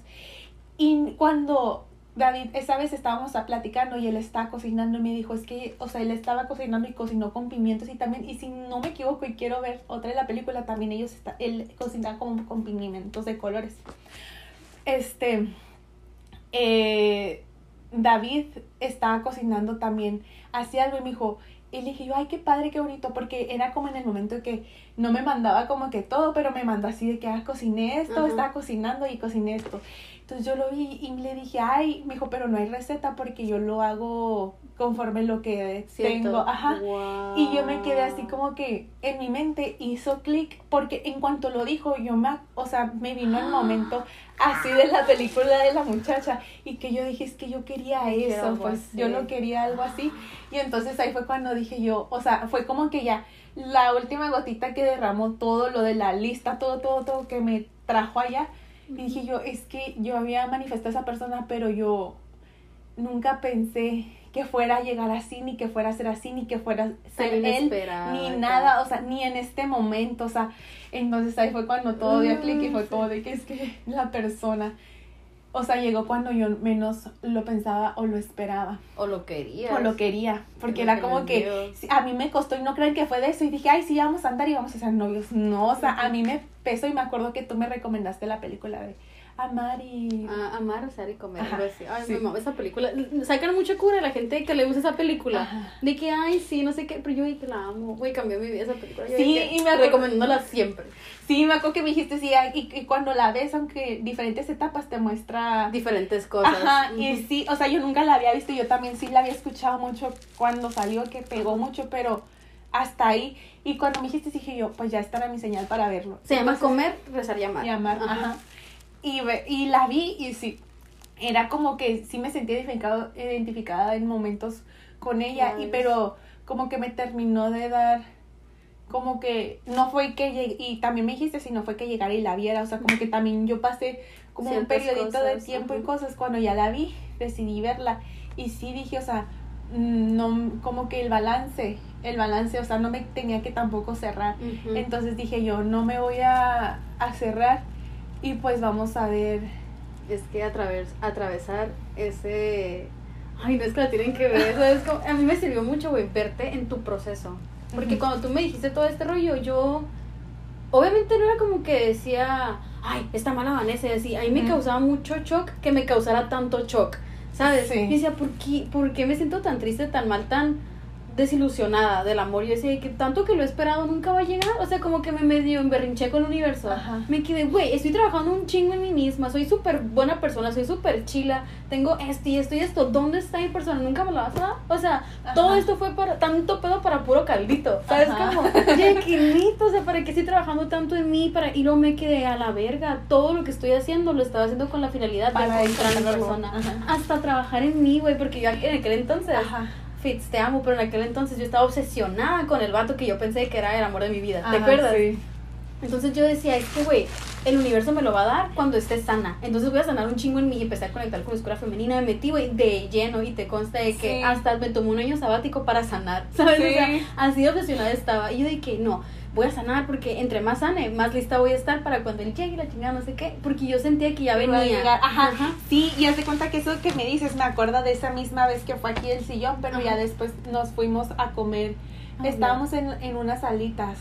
Y cuando David, esa vez estábamos platicando y él estaba cocinando y me dijo, es que, o sea, él estaba cocinando y cocinó con pimientos y también, y si no me equivoco y quiero ver otra de la película, también ellos, está, él cocinaba como con pimientos de colores. Este, eh, David estaba cocinando también, hacía algo y me dijo, Y le dije yo, ay, qué padre, qué bonito, porque era como en el momento que no me mandaba como que todo, pero me mandó así de que, ah, cociné esto,
Ajá.
estaba cocinando y cociné esto. Entonces yo lo vi y le dije, ay, me dijo, pero no hay receta porque yo lo hago conforme lo que
Siento.
tengo. Ajá.
Wow.
Y yo me quedé así como que en mi mente hizo clic porque en cuanto lo dijo, yo me, o sea, me vino el momento así de la película de la muchacha y que yo dije, es que yo quería eso, pues
así.
yo no quería algo así. Y entonces ahí fue cuando dije yo, o sea, fue como que ya la última gotita que derramó todo lo de la lista, todo, todo, todo que me trajo allá. Y dije yo, es que yo había manifestado a esa persona, pero yo nunca pensé que fuera a llegar así, ni que fuera a ser así, ni que fuera a ser
Tan
él, ni nada, o sea, ni en este momento, o sea, entonces ahí fue cuando todo dio clic y fue como de que es que la persona, o sea, llegó cuando yo menos lo pensaba o lo esperaba
O lo querías.
o lo quería, porque
Lo
era como que sí, a mí me costó y no creen que fue de eso y dije, ay, sí, vamos a andar y vamos a ser novios. No, o sea, a mí me pesó y me acuerdo que tú me recomendaste la película de Amar y...
Ah, amar, usar y comer.
Ajá,
así. Ay,
sí.
me mama esa película. Sacan mucha cura a la gente que le gusta esa película.
Ajá.
De que, ay, sí, no sé qué, pero yo ay, que la amo. Güey, cambió mi vida esa película. Yo
Sí, y me acuerdo-
recomendándola siempre.
Sí, me acuerdo que me dijiste, sí, y, y cuando la ves, aunque diferentes etapas te muestra...
Diferentes cosas.
Ajá, y
Ujú.
sí, o sea, yo nunca la había visto, yo también sí la había escuchado mucho cuando salió, que pegó mucho, pero hasta ahí. Y cuando me dijiste, dije yo, pues ya estará mi señal para verlo.
Se llama
Entonces,
Comer, Rezar y Amar.
y amar, ajá. Y, y la vi y sí, era como que sí me sentía identificado, identificada en momentos con ella, y pero como que me terminó de dar, como que no fue que llegue, y también me dijiste si no fue que llegara y la viera, o sea, como que también yo pasé como un periodito de tiempo y cosas, cuando ya la vi, decidí verla, y sí dije, o sea, no, como que el balance, el balance, o sea, no me tenía que tampoco cerrar. Entonces dije yo, no me voy a, a cerrar y pues vamos a ver.
es que atraves, atravesar ese... Ay, no es que la tienen que ver, ¿sabes? Como- A mí me sirvió mucho, güey, verte en tu proceso. Porque cuando tú me dijiste todo este rollo, yo... Obviamente no era como que decía, ay, está mala Vanessa y así. A mí me
Ujú.
causaba mucho shock que me causara tanto shock, ¿sabes?
Sí.
Y decía, ¿por qué, ¿por qué me siento tan triste, tan mal, tan desilusionada del amor? Yo decía, que tanto que lo he esperado nunca va a llegar. O sea, como que me medio emberrinché con el universo.
Ajá.
Me quedé, güey, estoy trabajando un chingo en mí misma, soy súper buena persona, soy súper chila, tengo esto y esto y esto, ¿dónde está mi persona? ¿Nunca me lo vas a dar? O sea,
Ajá.
todo esto fue para, tanto pedo para puro caldito, ¿sabes?
Ajá.
Como, chiquitito, o sea, ¿para qué estoy trabajando tanto en mí? Para, y luego me quedé a la verga, todo lo que estoy haciendo lo estaba haciendo con la finalidad
Para
de encontrar a
encontrarlo.
persona.
Ajá.
Hasta trabajar en mí, güey, porque yo en aquel entonces...
Ajá.
Fitz, te amo, pero en aquel entonces yo estaba obsesionada con el vato que yo pensé que era el amor de mi vida. ¿Te
Ajá,
acuerdas?
Sí.
Entonces yo decía, es que, güey, el universo me lo va a dar cuando esté sana. Entonces voy a sanar un chingo en mí y empecé a conectar con la escuela femenina. Me metí, güey, de lleno y te consta de que
Sí.
hasta me tomó un año sabático para sanar, ¿sabes? O
Sí.
sea, así obsesionada estaba. Y yo dije, no, voy a sanar porque entre más sane, más lista voy a estar para cuando él llegue y la chingada, no sé qué. Porque yo sentía que ya venía.
llegar. Ajá.
Ajá.
Sí, y haz de cuenta que eso que me dices me acuerda de esa misma vez que fue aquí el sillón, pero
Ajá.
ya después nos fuimos a comer.
Ah,
Estábamos en, en unas salitas.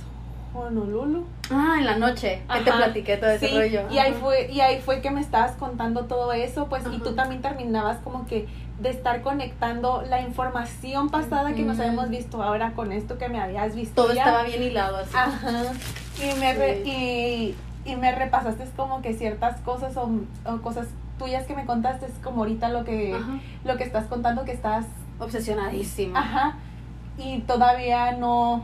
Honolulu.
Ah, en la noche, que te platiqué todo ese
Sí,
rollo.
y ahí fue y ahí fue que me estabas contando todo eso, pues y tú también terminabas como que de estar conectando la información pasada que nos habíamos visto ahora con esto que me habías visto.
Todo
ya.
estaba bien hilado así.
Ajá. Y me re- y, y me repasaste como que ciertas cosas o, o cosas tuyas que me contaste, es como ahorita lo que
Ajá.
lo que estás contando que estás
Obsesionadísima.
Ajá. Y todavía no.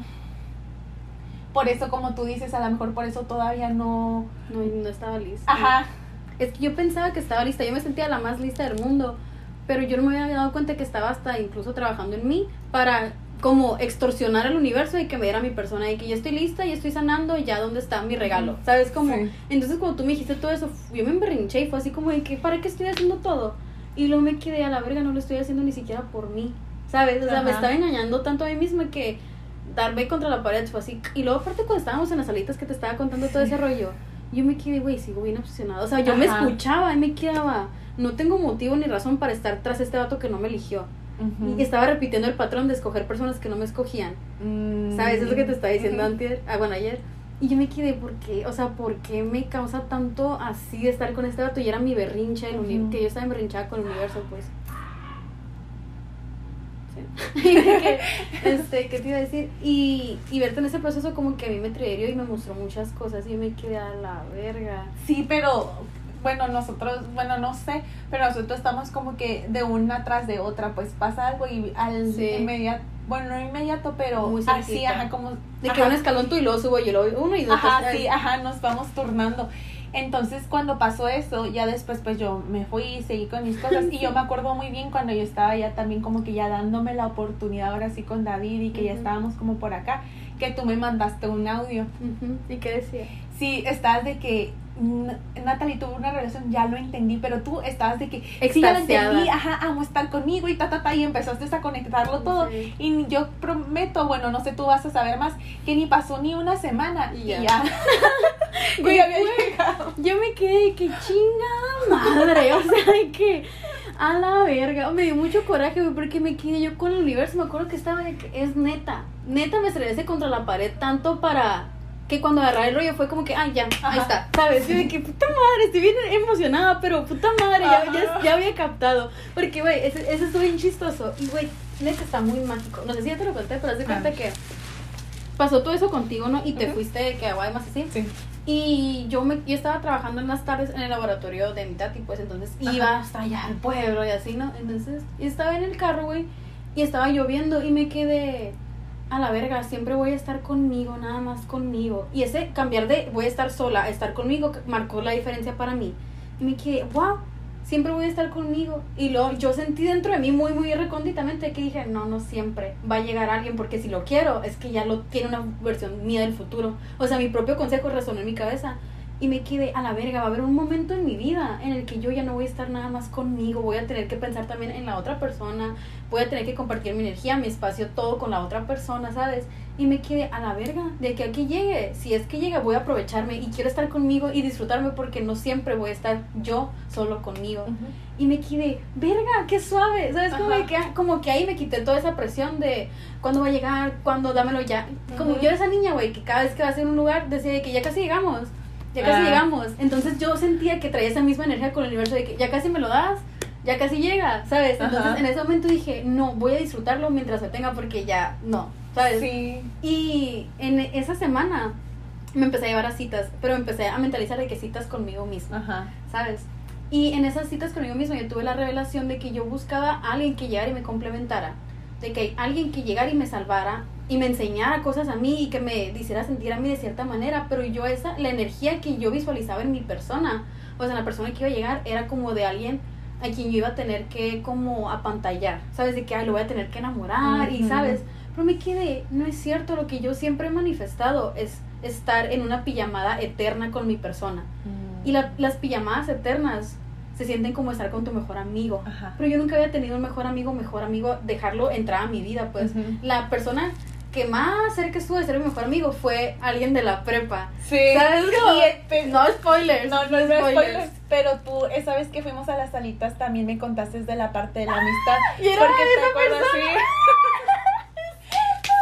Por eso, como tú dices, a lo mejor por eso todavía no.
No, no estaba lista.
Ajá.
Es que yo pensaba que estaba lista, yo me sentía la más lista del mundo, pero yo no me había dado cuenta que estaba hasta incluso trabajando en mí para como extorsionar al universo y que me diera mi persona y que ya estoy lista, ya estoy sanando, y ya dónde está mi regalo. ¿sabes? Como,
Sí.
entonces cuando tú me dijiste todo eso, yo me emberrinché y fue así como de que, ¿para qué estoy haciendo todo? Y luego me quedé a la verga, no lo estoy haciendo ni siquiera por mí, ¿sabes? O sea, me estaba engañando tanto a mí misma que darme contra la pared fue así. Y luego aparte cuando estábamos en las salitas que te estaba contando todo ese rollo, yo me quedé, güey, sigo bien obsesionada. O sea, yo me escuchaba y me quedaba, no tengo motivo ni razón para estar tras este vato que no me eligió.
Ujú.
Y estaba repitiendo el patrón de escoger personas que no me escogían.
Mm.
¿Sabes? Es lo que te estaba diciendo
Ujú.
antier, ah, bueno, ayer. Y yo me quedé, ¿por qué? O sea, ¿por qué me causa tanto así de estar con este vato? Y era mi berrinche, el uni-
Ujú.
que yo estaba emberrinchada con el universo, pues. Sí. este, ¿qué te iba a decir? Y, y verte en ese proceso como que a mí me traería y me mostró muchas cosas y me quedé a la verga.
Sí, pero bueno, nosotros, bueno, no sé, pero nosotros estamos como que de una tras de otra, pues pasa algo y al
Sí.
inmediato, bueno, no inmediato, pero
Muy
así, ajá, como...
De
ajá,
que un escalón tú y luego subo yo, luego uno y dos.
Ajá, sí, ajá, nos vamos turnando. Entonces, cuando pasó eso, ya después, pues yo me fui y seguí con mis cosas. Y yo me acuerdo muy bien cuando yo estaba ya también como que ya dándome la oportunidad ahora sí con David y que ya estábamos como por acá, que tú me mandaste un audio.
¿Y qué decía?
Sí, estabas de que Natalie tuvo una relación, ya lo entendí, pero tú estabas de que sí, ya lo
Extasiada.
entendí, ajá, amo estar conmigo y ta, ta, ta, y empezaste a conectarlo todo.
Sí.
Y yo prometo, bueno, no sé, tú vas a saber más, que ni pasó ni una semana
Y
y
ya. Güey,
había llegado.
Yo me quedé de que chinga madre, o sea, de que a la verga. Me dio mucho coraje, güey, porque me quedé yo con el universo. Me acuerdo que estaba de que es neta, neta me estrellé contra la pared tanto para que cuando agarré el rollo fue como que, ay, ya, ahí está, ¿sabes? Yo de que puta madre, estoy bien emocionada, pero puta madre, ya, ya,
Ajá.
ya había captado. Porque, güey, ese, ese estuvo bien chistoso. Y, güey, neta está muy mágico. No sé si ya te lo conté, pero haz de cuenta
Ah.
que pasó todo eso contigo, ¿no? Y te fuiste de que agua además así.
Sí.
Y yo me yo estaba trabajando en las tardes en el laboratorio de mi tati, pues entonces
Ajá.
iba hasta allá al pueblo y así, ¿no? Entonces estaba en el carro, güey, y estaba lloviendo y me quedé a la verga, siempre voy a estar conmigo, nada más conmigo. Y ese cambiar de voy a estar sola a estar conmigo marcó la diferencia para mí. Y me quedé, wow, siempre voy a estar conmigo. Y luego yo sentí dentro de mí muy, muy recónditamente que dije, no, no siempre va a llegar alguien porque si lo quiero es que ya lo tiene una versión mía del futuro. O sea, mi propio consejo resonó en mi cabeza. Y me quedé a la verga, va a haber un momento en mi vida en el que yo ya no voy a estar nada más conmigo, voy a tener que pensar también en la otra persona, voy a tener que compartir mi energía, mi espacio, todo con la otra persona, ¿sabes? Y me quedé a la verga de que aquí llegue. Si es que llega, voy a aprovecharme y quiero estar conmigo y disfrutarme porque no siempre voy a estar yo solo conmigo. Y me quedé, verga, qué suave. ¿Sabes? Como, que, como que ahí me quité toda esa presión de cuándo va a llegar, cuándo dámelo ya. Como yo esa niña, güey, que cada vez que vas a un lugar decía de que ya casi llegamos. Ya casi
Ah.
llegamos. Entonces yo sentía que traía esa misma energía con el universo de que ya casi me lo das, ya casi llega, ¿sabes? Entonces
Ajá.
en ese momento dije, no, voy a disfrutarlo mientras lo tenga porque ya no, ¿sabes?
Sí.
Y en esa semana me empecé a llevar a citas, pero empecé a mentalizar de que citas conmigo misma,
Ajá.
¿sabes? Y en esas citas conmigo misma yo tuve la revelación de que yo buscaba a alguien que llegara y me complementara, de que alguien que llegara y me salvara y me enseñara cosas a mí y que me hiciera sentir a mí de cierta manera, pero yo esa, la energía que yo visualizaba en mi persona, o sea, la persona que iba a llegar era como de alguien a quien yo iba a tener que como apantallar, ¿sabes? De que ay, lo voy a tener que enamorar y,
Ujú.
¿sabes? Pero me quedé, no es cierto, lo que yo siempre he manifestado es estar en una pijamada eterna con mi persona. Y la- las pijamadas eternas se sienten como estar con tu mejor amigo.
Ajá.
Pero yo nunca había tenido un mejor amigo, mejor amigo, dejarlo entrar a mi vida, pues.
Ujú.
La persona que más cerca estuvo de ser mi mejor amigo fue alguien de la prepa.
Sí.
¿Sabes?
Y, pe-
No spoilers.
No, no, no spoilers. Pero tú, esa vez que fuimos a las salitas, también me contaste de la parte de la amistad.
Y era
porque te
esa
acuerdas, sí.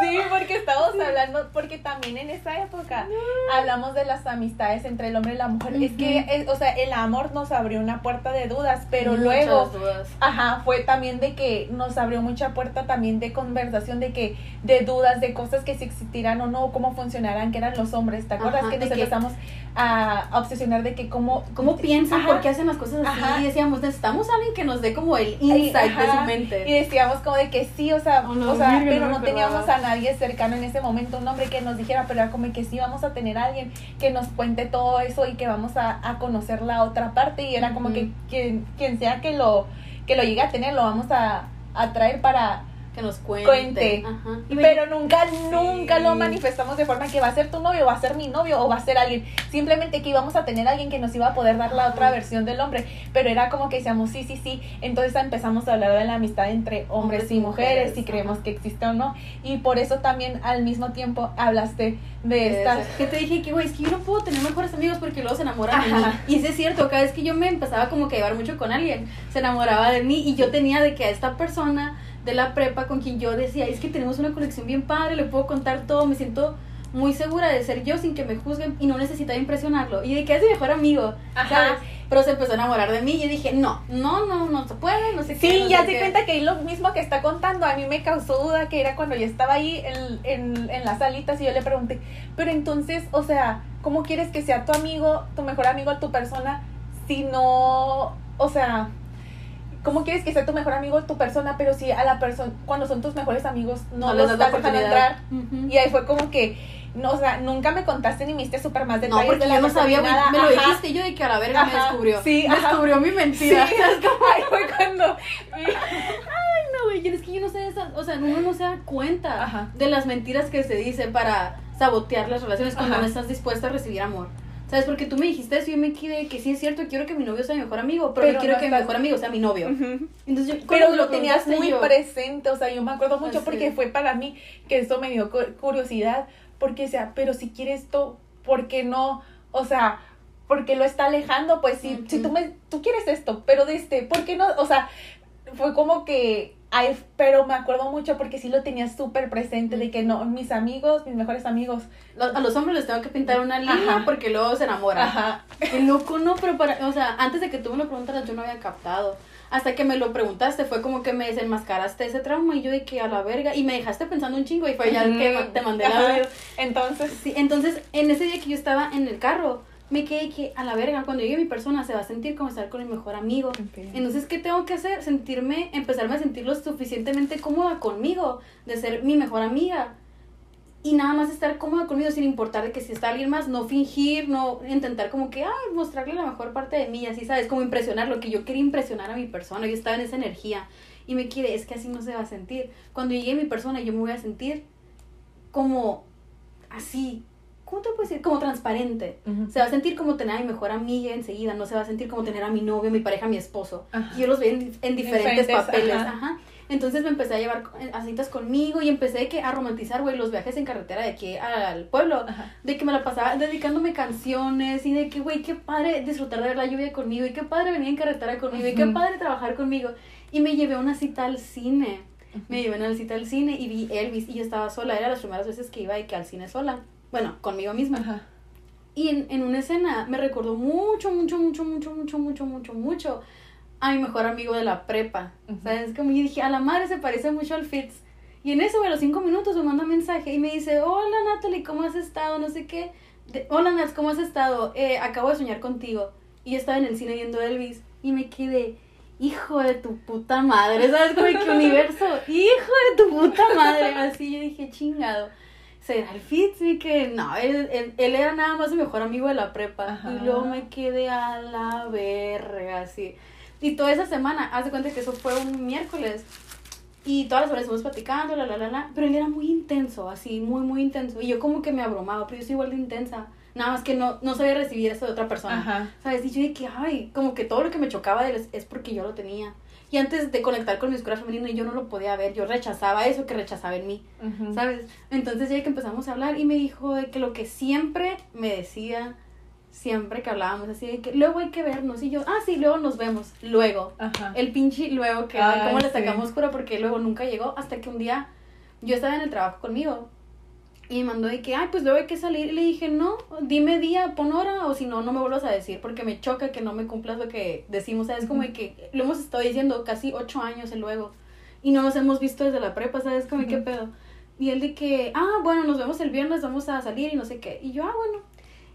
Sí, porque estábamos hablando, porque también en esa época hablamos de las amistades entre el hombre y la mujer. Es que, o sea, el amor nos abrió una puerta de dudas, pero
Muchas
luego
dudas.
Ajá, fue también de que nos abrió mucha puerta también de conversación, de que, de dudas, de cosas que si existirán o no, cómo funcionarán, que eran los hombres, ¿te acuerdas?
Ajá,
que nos empezamos a, a obsesionar de que cómo...
¿Cómo piensan?
Ajá.
¿Por qué hacen las cosas así?
Ajá.
Y decíamos, necesitamos a alguien que nos dé como el insight de su mente.
Y decíamos como de que sí, o sea,
Oh, no,
o sea pero
no
teníamos a nadie cercano en ese momento, un hombre que nos dijera, pero era como que sí vamos a tener a alguien que nos cuente todo eso y que vamos a, a conocer la otra parte. Y era como que quien, quien sea que lo, que lo llegue a tener, lo vamos a, a traer para,
Que nos cuente.
Cuente.
Ajá.
Pero nunca, nunca lo manifestamos de forma que va a ser tu novio, va a ser mi novio o va a ser alguien. Simplemente que íbamos a tener alguien que nos iba a poder dar la otra versión del hombre. Pero era como que decíamos, sí, sí, sí. Entonces empezamos a hablar de la amistad entre hombres,
Hombres
y mujeres,
mujeres,
si creemos que existe o no. Y por eso también al mismo tiempo hablaste de estas...
Que te dije que, güey, es que yo no puedo tener mejores amigos porque luego se enamoran de mí.
Ajá.
Y sí es cierto, cada vez que yo me empezaba como que a llevar mucho con alguien, se enamoraba de mí y yo tenía de que a esta persona de la prepa con quien yo decía, es que tenemos una conexión bien padre, le puedo contar todo, me siento muy segura de ser yo sin que me juzguen y no necesitaba impresionarlo. Y de que es mi mejor amigo,
Ajá.
¿sabes? pero se empezó a enamorar de mí y yo dije, no, no, no, no se puede, no sé qué.
Sí,
no
ya se
qué".
cuenta que ahí lo mismo que está contando, a mí me causó duda que era cuando yo estaba ahí en, en, en las salitas y yo le pregunté, pero entonces, o sea, ¿cómo quieres que sea tu amigo, tu mejor amigo, tu persona, si no, o sea, ¿cómo quieres que sea tu mejor amigo, tu persona, pero si a la persona, cuando son tus mejores amigos, no,
les
los estás dejando entrar? Y ahí fue como que, no, o sea, nunca me contaste ni me diste súper más
No,
detalles
porque
de la
yo no sabía,
nada.
me lo dijiste y yo de que a la verga me descubrió.
sí, ajá.
descubrió mi
Sí,
mentira.
ahí fue cuando...
No, güey, es que yo no sé esa, o sea, uno no se da cuenta
Ajá.
de las mentiras que se dicen para sabotear las relaciones cuando
Ajá.
no estás dispuesta a recibir amor. ¿Sabes? Porque tú me dijiste eso y yo me quedé que sí es cierto, quiero que mi novio sea mi mejor amigo, pero, quiero
no
que mi mejor amigo sea mi novio.
Ujú.
Entonces yo,
Pero lo tenías muy
yo-
presente, o sea, yo me acuerdo mucho
Así
porque fue para mí que eso me dio cu- curiosidad, porque, o sea, pero si quiere esto, ¿por qué no? O sea, ¿por qué lo está alejando? Pues si, si tú, me, tú quieres esto, pero de este, ¿por qué no? O sea, fue como que, ay, pero me acuerdo mucho porque sí lo tenía súper presente, de que no, mis amigos, mis mejores amigos,
A los hombres les tengo que pintar una línea
Ajá.
porque luego se enamoran.
ajá,
Qué loco, no, pero para, o sea, antes de que tú me lo preguntaras yo no había captado. Hasta que me lo preguntaste fue como que me desenmascaraste ese trauma y yo de que a la verga y me dejaste pensando un chingo y fue ya que
Ujú.
te mandé audio.
entonces,
Sí, entonces en ese día que yo estaba en el carro me quedé que a la verga cuando llegue mi persona se va a sentir como estar con mi mejor amigo. Entonces, ¿qué tengo que hacer? Sentirme, empezarme a sentir lo suficientemente cómoda conmigo, de ser mi mejor amiga. Y nada más estar cómoda conmigo sin importar de que si está alguien más, no fingir, no intentar como que, ay, mostrarle la mejor parte de mí, así, ¿sabes? Como impresionar lo que yo quería impresionar a mi persona. Yo estaba en esa energía y me quedé, es que así no se va a sentir. Cuando llegue mi persona, yo me voy a sentir como así, ¿cómo te puedo decir? Como transparente. Se va a sentir como tener a mi mejor amiga enseguida, no se va a sentir como tener a mi novio, mi pareja, mi esposo.
Ajá.
Y yo los veía en, en diferentes,
Diferentes,
papeles.
ajá.
Ajá. Entonces me empecé a llevar eh, a citas conmigo y empecé que a romantizar, güey, los viajes en carretera de aquí al pueblo.
Ajá.
De que me la pasaba dedicándome canciones y de que, güey, qué padre disfrutar de ver la lluvia conmigo y qué padre venir en carretera conmigo y qué padre trabajar conmigo. Y me llevé a una cita al cine. Me llevé a una cita al cine y vi Elvis y yo estaba sola. Era las primeras veces que iba de que al cine sola. Bueno, conmigo misma.
Ajá.
Y en, en una escena me recordó mucho, mucho, mucho, mucho, mucho, mucho, mucho, mucho a mi mejor amigo de la prepa.
Ujú.
¿Sabes? Como yo dije, a la madre se parece mucho al Fitz. Y en eso, a los cinco minutos me manda mensaje y me dice, hola Natalie, ¿cómo has estado? No sé qué. De- hola Nats, ¿cómo has estado? Eh, acabo de soñar contigo. Y yo estaba en el cine viendo Elvis y me quedé, hijo de tu puta madre, ¿sabes? Como qué universo, hijo de tu puta madre. Así yo dije, chingado. ¿Será el Fitz? Y que no, él, él, él era nada más mi mejor amigo de la prepa.
Ajá.
Y luego me quedé a la verga, así. Y toda esa semana, haz de cuenta que eso fue un miércoles. Y todas las horas estuvimos platicando, la, la, la, la. Pero él era muy intenso, así, muy, muy intenso. Y yo como que me abrumaba, pero yo soy igual de intensa. Nada más que no, no sabía recibir eso de otra persona.
Ajá.
¿Sabes? Y yo de que, ay, como que todo lo que me chocaba de él es, es porque yo lo tenía. Y antes de conectar con mi oscura femenina, yo no lo podía ver. Yo rechazaba eso que rechazaba en mí. ¿Sabes? Entonces ya que empezamos a hablar y me dijo de que lo que siempre me decía, siempre que hablábamos así, de que luego hay que vernos. Y yo, ah, sí, luego nos vemos. Luego.
Ajá.
El pinche luego que,
Ay,
¿cómo le sacamos cura? Porque luego nunca llegó hasta que un día yo estaba en el trabajo conmigo. Y me mandó de que, ay, pues luego hay que salir. Y le dije, no, dime día, pon hora, o si no, no me vuelvas a decir, porque me choca que no me cumplas lo que decimos. ¿Sabes? Como de que lo hemos estado diciendo casi ocho años el luego. Y no nos hemos visto desde la prepa, ¿sabes? Como, ¿qué
Ujú.
pedo? Y él de que, ah, bueno, nos vemos el viernes, vamos a salir y no sé qué. Y yo, ah, bueno.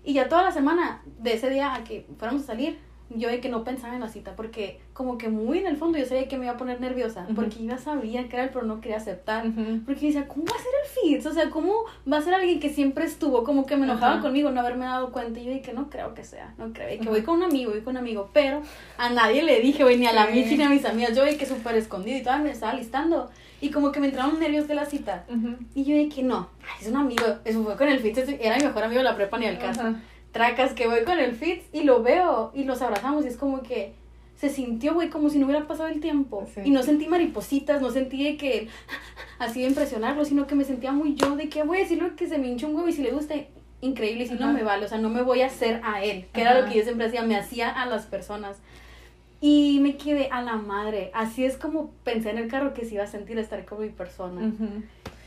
Y ya toda la semana, de ese día a que fuéramos a salir, yo de que no pensaba en la cita, porque como que muy en el fondo yo sabía que me iba a poner nerviosa, porque yo ya sabía que era él, pero no quería aceptar.
Ujú.
Porque decía, ¿cómo va a ser el Fitz? O sea, ¿cómo va a ser alguien que siempre estuvo? Como que me enojaba
Ajá.
conmigo no haberme dado cuenta. Y yo dije, no creo que sea, no creo. Y que voy con un amigo, voy con un amigo. Pero a nadie le dije, güey, ni a la. Michi ni a mis amigas. Yo vi que súper escondido y todavía me estaba listando. Y como que me entraron nervios de la cita. Y yo dije, no, ay, es un amigo. Eso fue con el Fitz, era mi mejor amigo de la prepa ni al caso. Tracas que voy con el Fitz y lo veo y los abrazamos y es como que se sintió, güey, como si no hubiera pasado el tiempo.
Sí.
Y no sentí maripositas, no sentí de que así de impresionarlo, sino que me sentía muy yo de que, güey, decirle que se me hincha un huevo y si le gusta, increíble, y si no me vale, o sea, no me voy a hacer a él, que era lo que yo siempre hacía, me hacía a las personas. Y me quedé a la madre. Así es como pensé en el carro que se iba a sentir estar con mi persona.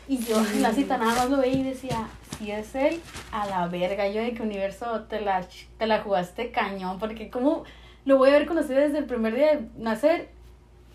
Y yo en la cita nada más lo veía y decía, si es él, a la verga, yo de que universo te la, te la jugaste cañón, porque como, lo voy a ver conocer desde el primer día de nacer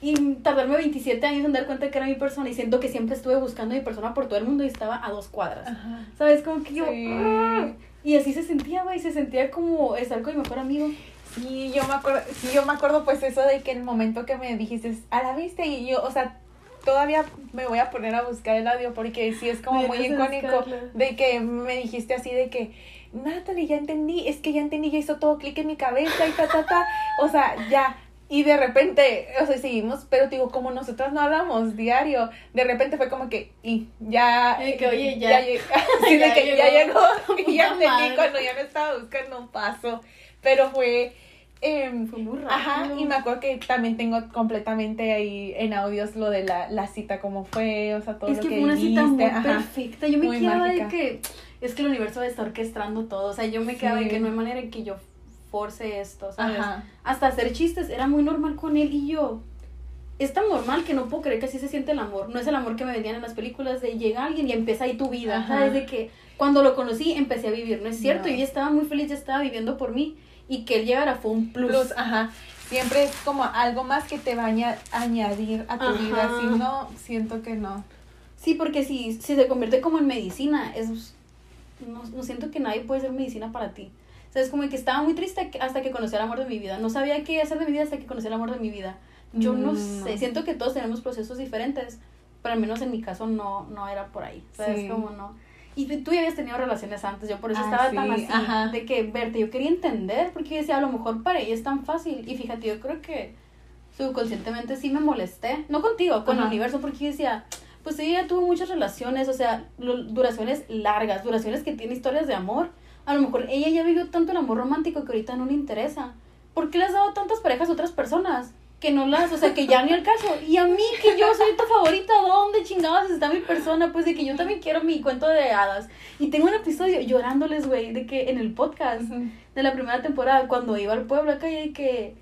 y tardarme 27 años en dar cuenta que era mi persona y siento que siempre estuve buscando a mi persona por todo el mundo y estaba a dos cuadras.
Ajá.
¿Sabes? Como que yo...
Sí.
¡ah! Y así se sentía, güey, se sentía como estar con mi mejor amigo.
Sí, yo me acuerdo, sí, yo me acuerdo pues eso de que el momento que me dijiste, a la vista y yo, o sea, todavía me voy a poner a buscar el audio porque sí es como muy icónico de que me dijiste así de que, Natalie, ya entendí, es que ya entendí, ya hizo todo clic en mi cabeza y ta, ta, ta, o sea, ya. Y de repente, o sea, seguimos, pero digo, como nosotros no hablamos diario, de repente fue como que, y ya,
Y que, oye, ya.
llegó, así de
Ya
que ya
llegó.
llegó, y ya entendí cuando ya me estaba buscando un paso, pero fue, em,
Fue muy.
Ajá, y me acuerdo que también tengo completamente ahí en audios lo de la, la cita, cómo fue, o sea, todo
Es
lo
que
que
fue una cita muy
ajá.
perfecta. Yo me
Muy
quedaba
mágica.
de que es que el universo está orquestando todo. O sea, yo me quedaba de que no hay manera en que yo force esto, ¿sabes?
Ajá.
Hasta hacer chistes era muy normal con él y yo. Es tan normal que no puedo creer que así se siente el amor. No es el amor que me vendían en las películas de llega alguien y empieza ahí tu vida.
Ajá.
¿Sabes? De que cuando lo conocí empecé a vivir. No es cierto.
No.
Yo ya estaba muy feliz, ya estaba viviendo por mí. Y que él llegara fue un plus.
Plus, ajá. Siempre es como algo más que te va a aña- añadir a tu
Ajá.
vida, si no, siento que no.
Sí, porque si, si se convierte como en medicina, es, no, no siento que nadie puede ser medicina para ti. O sea, es como que estaba muy triste hasta que conocí el amor de mi vida. No sabía qué hacer de mi vida hasta que conocí el amor de mi vida. Yo no
Mm.
sé, siento que todos tenemos procesos diferentes, pero al menos en mi caso no, no era por ahí. ¿Sabes
Sí.
cómo no? Y tú ya habías tenido relaciones antes, yo por eso
Ah,
estaba
sí,
tan así,
ajá.
de que verte, yo quería entender, porque yo decía, a lo mejor para ella es tan fácil. Y fíjate, yo creo que subconscientemente sí me molesté, no contigo, con el universo, porque yo decía, pues ella tuvo muchas relaciones, o sea, duraciones largas, duraciones que tienen historias de amor. A lo mejor ella ya vivió tanto el amor romántico que ahorita no le interesa. ¿Por qué le has dado tantas parejas a otras personas? Que no las, o sea, que ya ni el caso. Y a mí, que yo soy tu favorita, ¿dónde chingados está mi persona? Pues de que yo también quiero mi cuento de hadas. Y tengo un episodio llorándoles, güey, de que en el podcast de la primera temporada, cuando iba al pueblo acá, y de que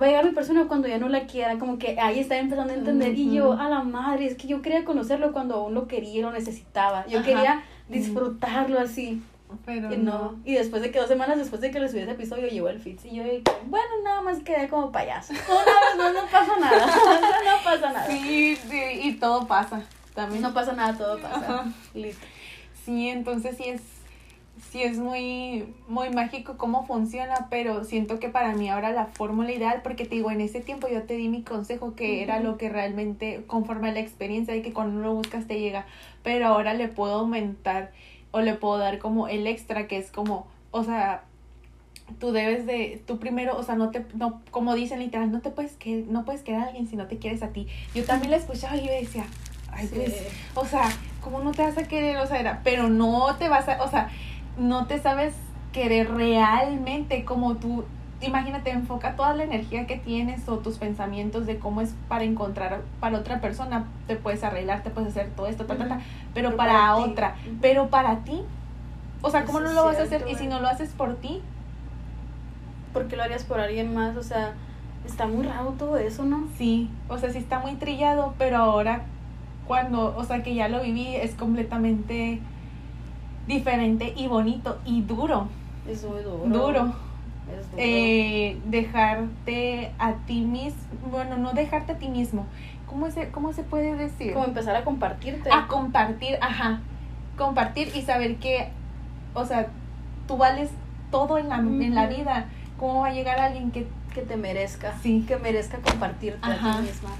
va a llegar mi persona cuando ya no la quiera, como que ahí está empezando a entender. Y yo, a la madre, es que yo quería conocerlo cuando aún lo quería y lo necesitaba. Yo
Ajá.
quería disfrutarlo así.
Pero
Y no. Y después de que dos semanas después de que le subí ese episodio, llegó el Fitz. Y yo, que, bueno, nada más quedé como payaso. No, no, no, no pasa nada. No, no pasa nada.
Sí, sí, y todo pasa también.
No pasa nada, todo pasa. Listo.
Sí, entonces sí es, sí es muy, muy mágico cómo funciona, pero siento que para mí ahora la fórmula ideal, porque te digo, en ese tiempo yo te di mi consejo que era lo que realmente, conforme a la experiencia de que cuando uno lo buscas te llega, pero ahora le puedo aumentar o le puedo dar como el extra que es como, o sea, tú debes de, tú primero, o sea, no te, no, como dicen literal, no te puedes que, no puedes querer a alguien si no te quieres a ti. Yo también la escuchaba y yo decía, ay,
Sí.
pues, o sea, ¿cómo no te vas a querer? O sea, era, pero no te vas a, o sea, no te sabes querer realmente como tú, imagínate, enfoca toda la energía que tienes o tus pensamientos de cómo es para encontrar para otra persona, te puedes arreglar, te puedes hacer todo esto, ta, ta, ta, pero,
Pero
para, otra, pero para ti, o sea, ¿cómo
Eso
no lo vas a hacer? Y si
eh.
no lo haces por ti,
¿Por qué lo harías por alguien más? O sea, está muy raro todo eso, ¿no?
sí, o sea, sí está muy trillado, pero ahora cuando, o sea, que ya lo viví es completamente diferente y bonito y duro,
Es muy duro.
duro.
Es
eh, dejarte a ti mismo, bueno, no dejarte a ti mismo, ¿cómo se, cómo se puede decir?
Como empezar a compartirte.
A compartir, ajá, compartir y saber que, o sea, tú vales todo en la, en la vida, ¿cómo va a llegar alguien que...
que te merezca.
Sí.
Que merezca compartirte a ti misma.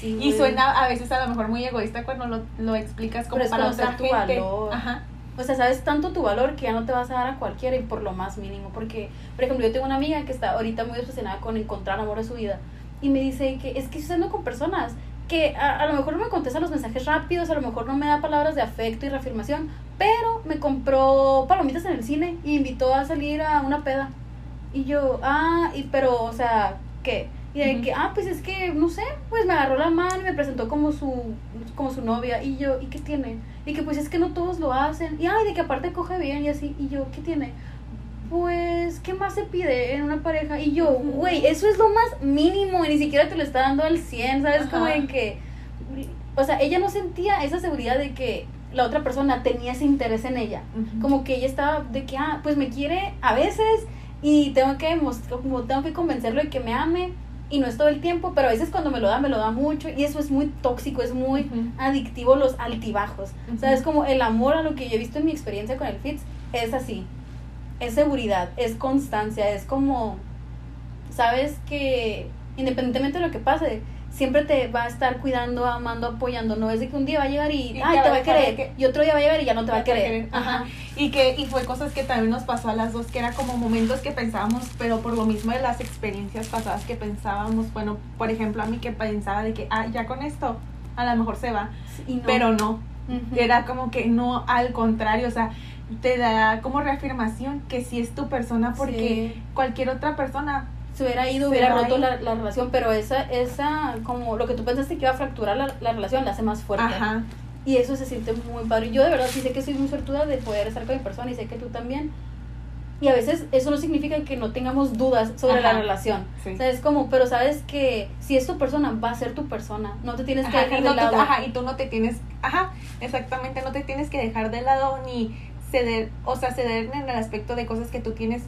Sí,
Y suena a veces a lo mejor muy egoísta cuando lo, lo explicas como
Pero es
para otra
tu
gente.
valor.
Ajá.
O sea, sabes tanto tu valor que ya no te vas a dar a cualquiera y por lo más mínimo. Porque, por ejemplo, yo tengo una amiga que está ahorita muy obsesionada con encontrar amor de su vida. Y me dice que es que estoy saliendo con personas que a, a lo mejor no me contesta los mensajes rápidos, a lo mejor no me da palabras de afecto y reafirmación, pero me compró palomitas en el cine y invitó a salir a una peda. Y yo, ah, y pero, o sea, ¿qué? Y de que, ah, pues es que, no sé, pues me agarró la mano y me presentó como su, como su novia. Y yo, ¿y qué tiene? Y que pues es que no todos lo hacen. Y ay, de que aparte coge bien y así. Y yo, ¿qué tiene? Pues, ¿qué más se pide en una pareja? Y yo, güey, eso es lo más mínimo. Y ni siquiera te lo está dando al 100, ¿sabes? Como en que. O sea, ella no sentía esa seguridad de que la otra persona tenía ese interés en ella. Como que ella estaba de que, ah, pues me quiere a veces y tengo que, como tengo que convencerlo de que me ame y no es todo el tiempo, pero a veces cuando me lo da, me lo da mucho y eso es muy tóxico, es muy adictivo los altibajos. O sea, es como el amor a lo que yo he visto en mi experiencia con el FITS es así. Es seguridad, es constancia, es como, sabes que independientemente de lo que pase, siempre te va a estar cuidando, amando, apoyando. No es de que un día va a llegar y,
Y
ay,
te va a
querer.
que-
Y otro día va a llegar y ya no te va a querer.
Ajá. Y que y fue cosas que también nos pasó a las dos, que era como momentos que pensábamos, pero por lo mismo de las experiencias pasadas que pensábamos, bueno, por ejemplo, a mí que pensaba de que, ah, ya con esto, a lo mejor se va,
no.
pero no, era como que no, al contrario, o sea, te da como reafirmación que sí es tu persona porque
Sí.
cualquier otra persona,
se hubiera ido, hubiera roto la, la relación, pero esa, esa, como lo que tú pensaste que iba a fracturar la, la relación, la hace más fuerte.
ajá,
Y eso se siente muy padre. Yo de verdad sí sé que soy muy suertuda de poder estar con mi persona y sé que tú también. Y a veces eso no significa que no tengamos dudas sobre
Ajá.
la relación.
Sí.
O sea, es como, pero sabes que si es tu persona, va a ser tu persona. No te tienes que
Ajá,
dejar de
no te-
lado.
ajá, y tú no te tienes, ajá, exactamente, no te tienes que dejar de lado ni ceder, o sea, ceder en el aspecto de cosas que tú tienes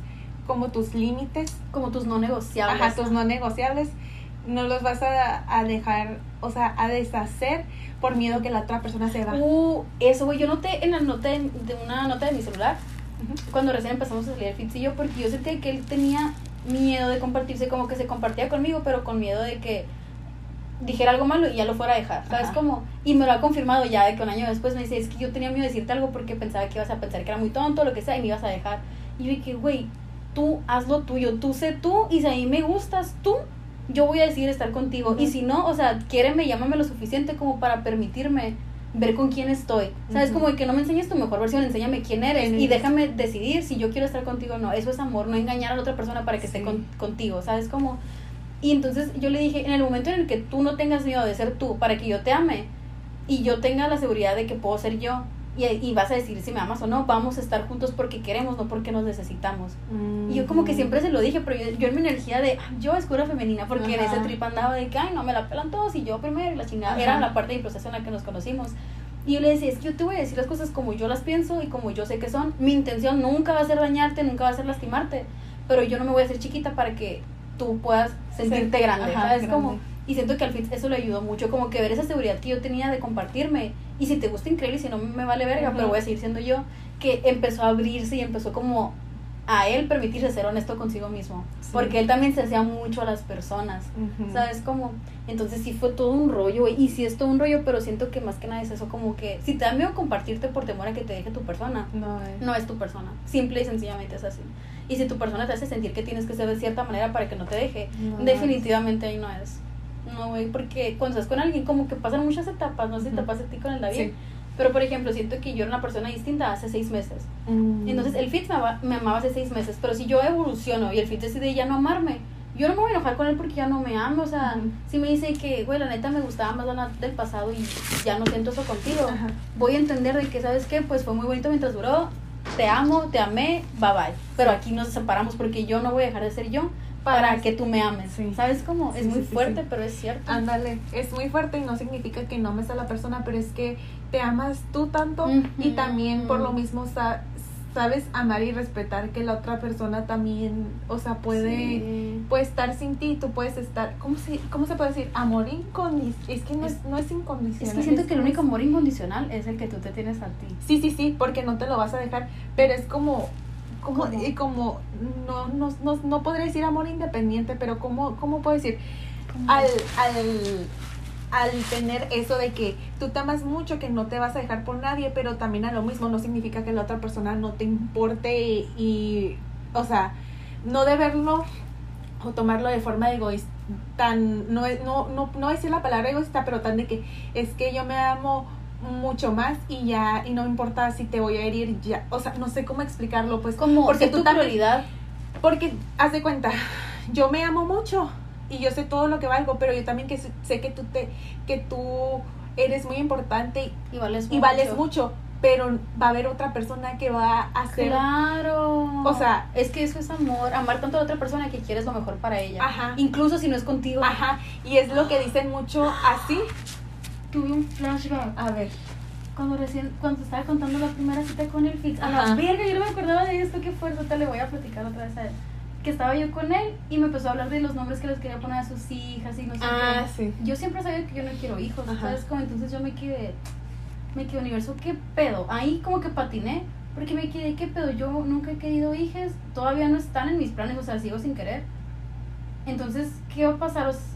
como tus límites,
Como tus no negociables.
ajá, tus no negociables, no los vas a, a dejar, o sea, a deshacer por miedo que la otra persona se va.
Uh, eso, güey. Yo noté en la nota de, de una nota de mi celular cuando recién empezamos a salir el Fitz y yo, porque yo sentía que él tenía miedo de compartirse, como que se compartía conmigo, pero con miedo de que dijera algo malo y ya lo fuera a dejar, ¿sabes
Ajá.
cómo? Y me lo ha confirmado ya de que un año después me dice, es que yo tenía miedo de decirte algo porque pensaba que ibas a pensar que era muy tonto, lo que sea, y me ibas a dejar. Y yo dije, güey, tú haz lo tuyo, tú sé tú, y si a mí me gustas tú, yo voy a decidir estar contigo. Y si no, o sea, quiéreme, llámame lo suficiente como para permitirme ver con quién estoy. ¿Sabes?
Ujú.
Como de que no me enseñes tu mejor versión, enséñame quién eres
¿Quién
y déjame decidir si yo quiero estar contigo o no. Eso es amor, no engañar a la otra persona para que esté con- contigo, ¿sabes? Como... Y entonces yo le dije, en el momento en el que tú no tengas miedo de ser tú, para que yo te ame, y yo tenga la seguridad de que puedo ser yo, y, y vas a decir si me amas o no, vamos a estar juntos porque queremos, no porque nos necesitamos. Y yo como que siempre se lo dije, pero yo, yo en mi energía de, "Ay, yo escura femenina, porque en
Ajá.
ese trip andaba de que, ay, no, me la pelan todos y yo primero y la chingada.
Ajá.
Era la parte del proceso en la que nos conocimos. Y yo le decía, es que yo te voy a decir las cosas como yo las pienso y como yo sé que son. Mi intención nunca va a ser dañarte, nunca va a ser lastimarte, pero yo no me voy a hacer chiquita para que tú puedas sentirte
Sí,
grande,
ajá,
¿sabes?
grande.
Como, y siento que al fin eso le ayudó mucho, como que ver esa seguridad que yo tenía de compartirme. Y si te gusta, increíble, y si no, me vale verga,
Ujú.
pero voy a seguir siendo yo. Que empezó a abrirse y empezó como a él permitirse ser honesto consigo mismo.
Sí.
Porque él también se hacía mucho a las personas.
Ujú.
¿Sabes cómo? Entonces sí fue todo un rollo. Y sí es todo un rollo, pero siento que más que nada es eso, como que si te da miedo compartirte por temor a que te deje tu persona,
No, eh.
no es tu persona. Simple y sencillamente es así. Y si tu persona te hace sentir que tienes que ser de cierta manera para que no te deje,
No
definitivamente ahí no es. No, güey, porque cuando estás con alguien como que pasan muchas etapas, no sé si te pasa a ti con el David.
Sí.
Pero por ejemplo, siento que yo era una persona distinta hace seis meses.
Mm.
Entonces el Fitz me, ama- me amaba hace seis meses, pero si yo evoluciono y el Fitz decide ya no amarme, yo no me voy a enojar con él porque ya no me ama. O sea,
Ujú.
si me dice que, güey, la neta me gustaba más la del pasado y ya no siento eso contigo,
Ajá.
voy a entender de que, ¿sabes qué? Pues fue muy bonito mientras duró, te amo, te amé, bye bye. Pero aquí nos separamos porque yo no voy a dejar de ser yo para,
Para-
que tú me ames.
Sí.
¿Sabes cómo?
Sí,
es muy
sí,
fuerte, pero es cierto.
Ándale, es muy fuerte y no significa que no ames a la persona, pero es que te amas tú tanto y también por lo mismo sa- sabes amar y respetar que la otra persona también, o sea, puede, puede estar sin ti, tú puedes estar, ¿cómo se, cómo se puede decir? Amor incondicional, es que no es, no es incondicional.
Es que siento que el único amor incondicional es el que tú te tienes a ti.
Sí, sí, sí, porque no te lo vas a dejar, pero es como, como,
¿Cómo?
y como, no, no, no, no podría decir amor independiente, pero ¿cómo, cómo puedo decir? al, al, al tener eso de que tú te amas mucho, que no te vas a dejar por nadie, pero también a lo mismo no significa que la otra persona no te importe y, y, o sea, no de verlo o tomarlo de forma egoísta, tan, no, es- no, no, no decir la palabra egoísta, pero tan de que es que yo me amo mucho más y ya, y no importa si te voy a herir ya, o sea, no sé cómo explicarlo, pues,
Como
porque
tu
también-
prioridad.
porque, haz de cuenta, yo me amo mucho y yo sé todo lo que valgo, pero yo también que sé- que tú te, que tú eres muy importante
Y vales
y vales mucho, pero va a haber otra persona que va a hacer
Claro.
O sea-
es que eso es amor. Amar tanto a otra persona que quieres lo mejor para ella.
Ajá.
Incluso si no es contigo.
Ajá, y es lo que dicen mucho así.
Tuve un flashback.
A ver.
Cuando recién, cuando estaba contando la primera cita con el Fitz. A la verga, yo no me acordaba de esto. Qué fuerte. Te le voy a platicar otra vez a él. que estaba yo con él y me empezó a hablar de los nombres que les quería poner a sus hijas y no sé
Ah,
qué.
sí.
Yo siempre sabía que yo no quiero hijos,
Ajá.
¿sabes? Como entonces yo me quedé, me quedé universo, ¿qué pedo? Ahí como que patiné, porque me quedé, ¿qué pedo? Yo nunca he querido hijas, todavía no están en mis planes, o sea, sigo sin querer. Entonces, ¿qué va a pasar? O s-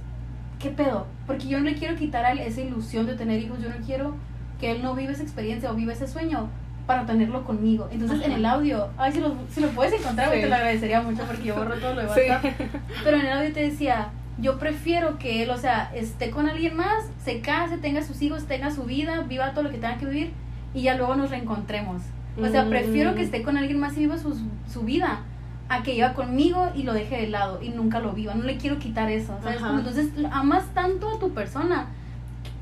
¿Qué pedo? Porque yo no le quiero quitar a él esa ilusión de tener hijos, yo no quiero que él no viva esa experiencia o viva ese sueño para tenerlo conmigo. Entonces, en el audio, ay, si lo, si lo puedes encontrar,
Sí.
te lo agradecería mucho porque yo borro todo lo de
Sí.
Pero en el audio te decía, yo prefiero que él, o sea, esté con alguien más, se case, tenga sus hijos, tenga su vida, viva todo lo que tenga que vivir y ya luego nos reencontremos. O sea, prefiero que
Mm.
esté con alguien más y viva su, su vida a que iba conmigo y lo deje de lado y nunca lo viva. No le quiero quitar eso, ¿sabes?
Ajá.
Como Entonces, amas tanto a tu persona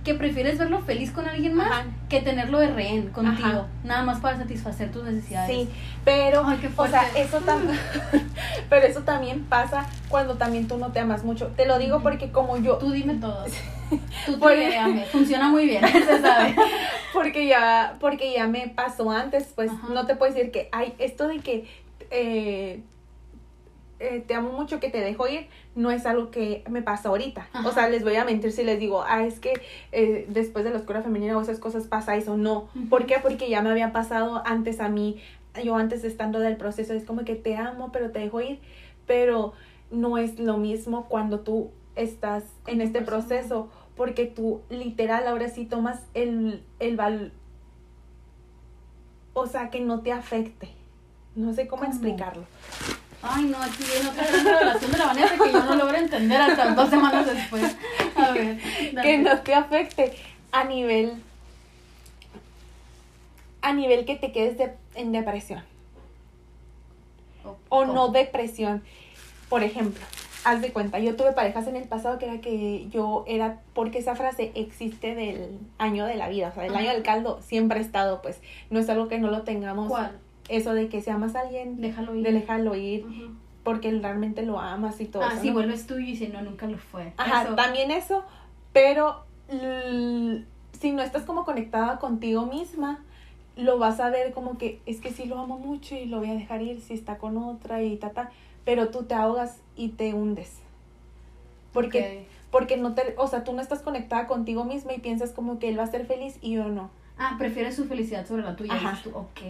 que prefieres verlo feliz con alguien más
Ajá.
que tenerlo de rehén contigo,
Ajá.
nada más para satisfacer tus necesidades.
Sí, pero,
Ay, qué
o sea, eso también, pero eso también pasa cuando también tú no te amas mucho. Te lo digo porque como yo,
Tú dime todo. Tú te funciona muy bien, se sabe.
porque ya, porque ya me pasó antes, pues
Ajá.
no te puedo decir que, ay, esto de que eh, eh, te amo mucho que te dejo ir, no es algo que me pasa ahorita.
Ajá.
O sea, les voy a mentir si les digo, ah, es que eh, después de la escuela femenina o esas cosas pasa eso. No. ¿Por qué? Porque ya me había pasado antes a mí, yo antes estando del proceso, es como que te amo, pero te dejo ir. Pero no es lo mismo cuando tú estás en este
persona.
proceso, porque tú literal ahora sí tomas el, el val... O sea, que no te afecte. No sé cómo
¿Cómo?
explicarlo.
Ay, no, aquí viene otra relación de la Vanessa que yo no logro entender hasta dos semanas después. A ver, dale.
que no te afecte a nivel a nivel que te quedes de- en depresión o no depresión por ejemplo haz de cuenta yo tuve parejas en el pasado que era que yo era porque esa frase existe del año de la vida o sea del
Ajá.
año del caldo siempre ha estado pues no es algo que no lo tengamos
¿Cuál?
Eso de que si amas a alguien
Déjalo ir.
de ir porque realmente lo amas y todo
Ah,
eso, ¿no?
vuelves tuyo y dice, no, nunca lo fue.
Ajá,
Eso.
también eso, pero si no estás como conectada contigo misma, lo vas a ver como que es que sí lo amo mucho y lo voy a dejar ir si está con otra y ta, ta, pero tú te ahogas y te hundes. Porque, porque no te, o sea, tú no estás conectada contigo misma y piensas como que él va a ser feliz y yo no.
Ah, prefieres su felicidad sobre la tuya.
Ajá.
tú, ok.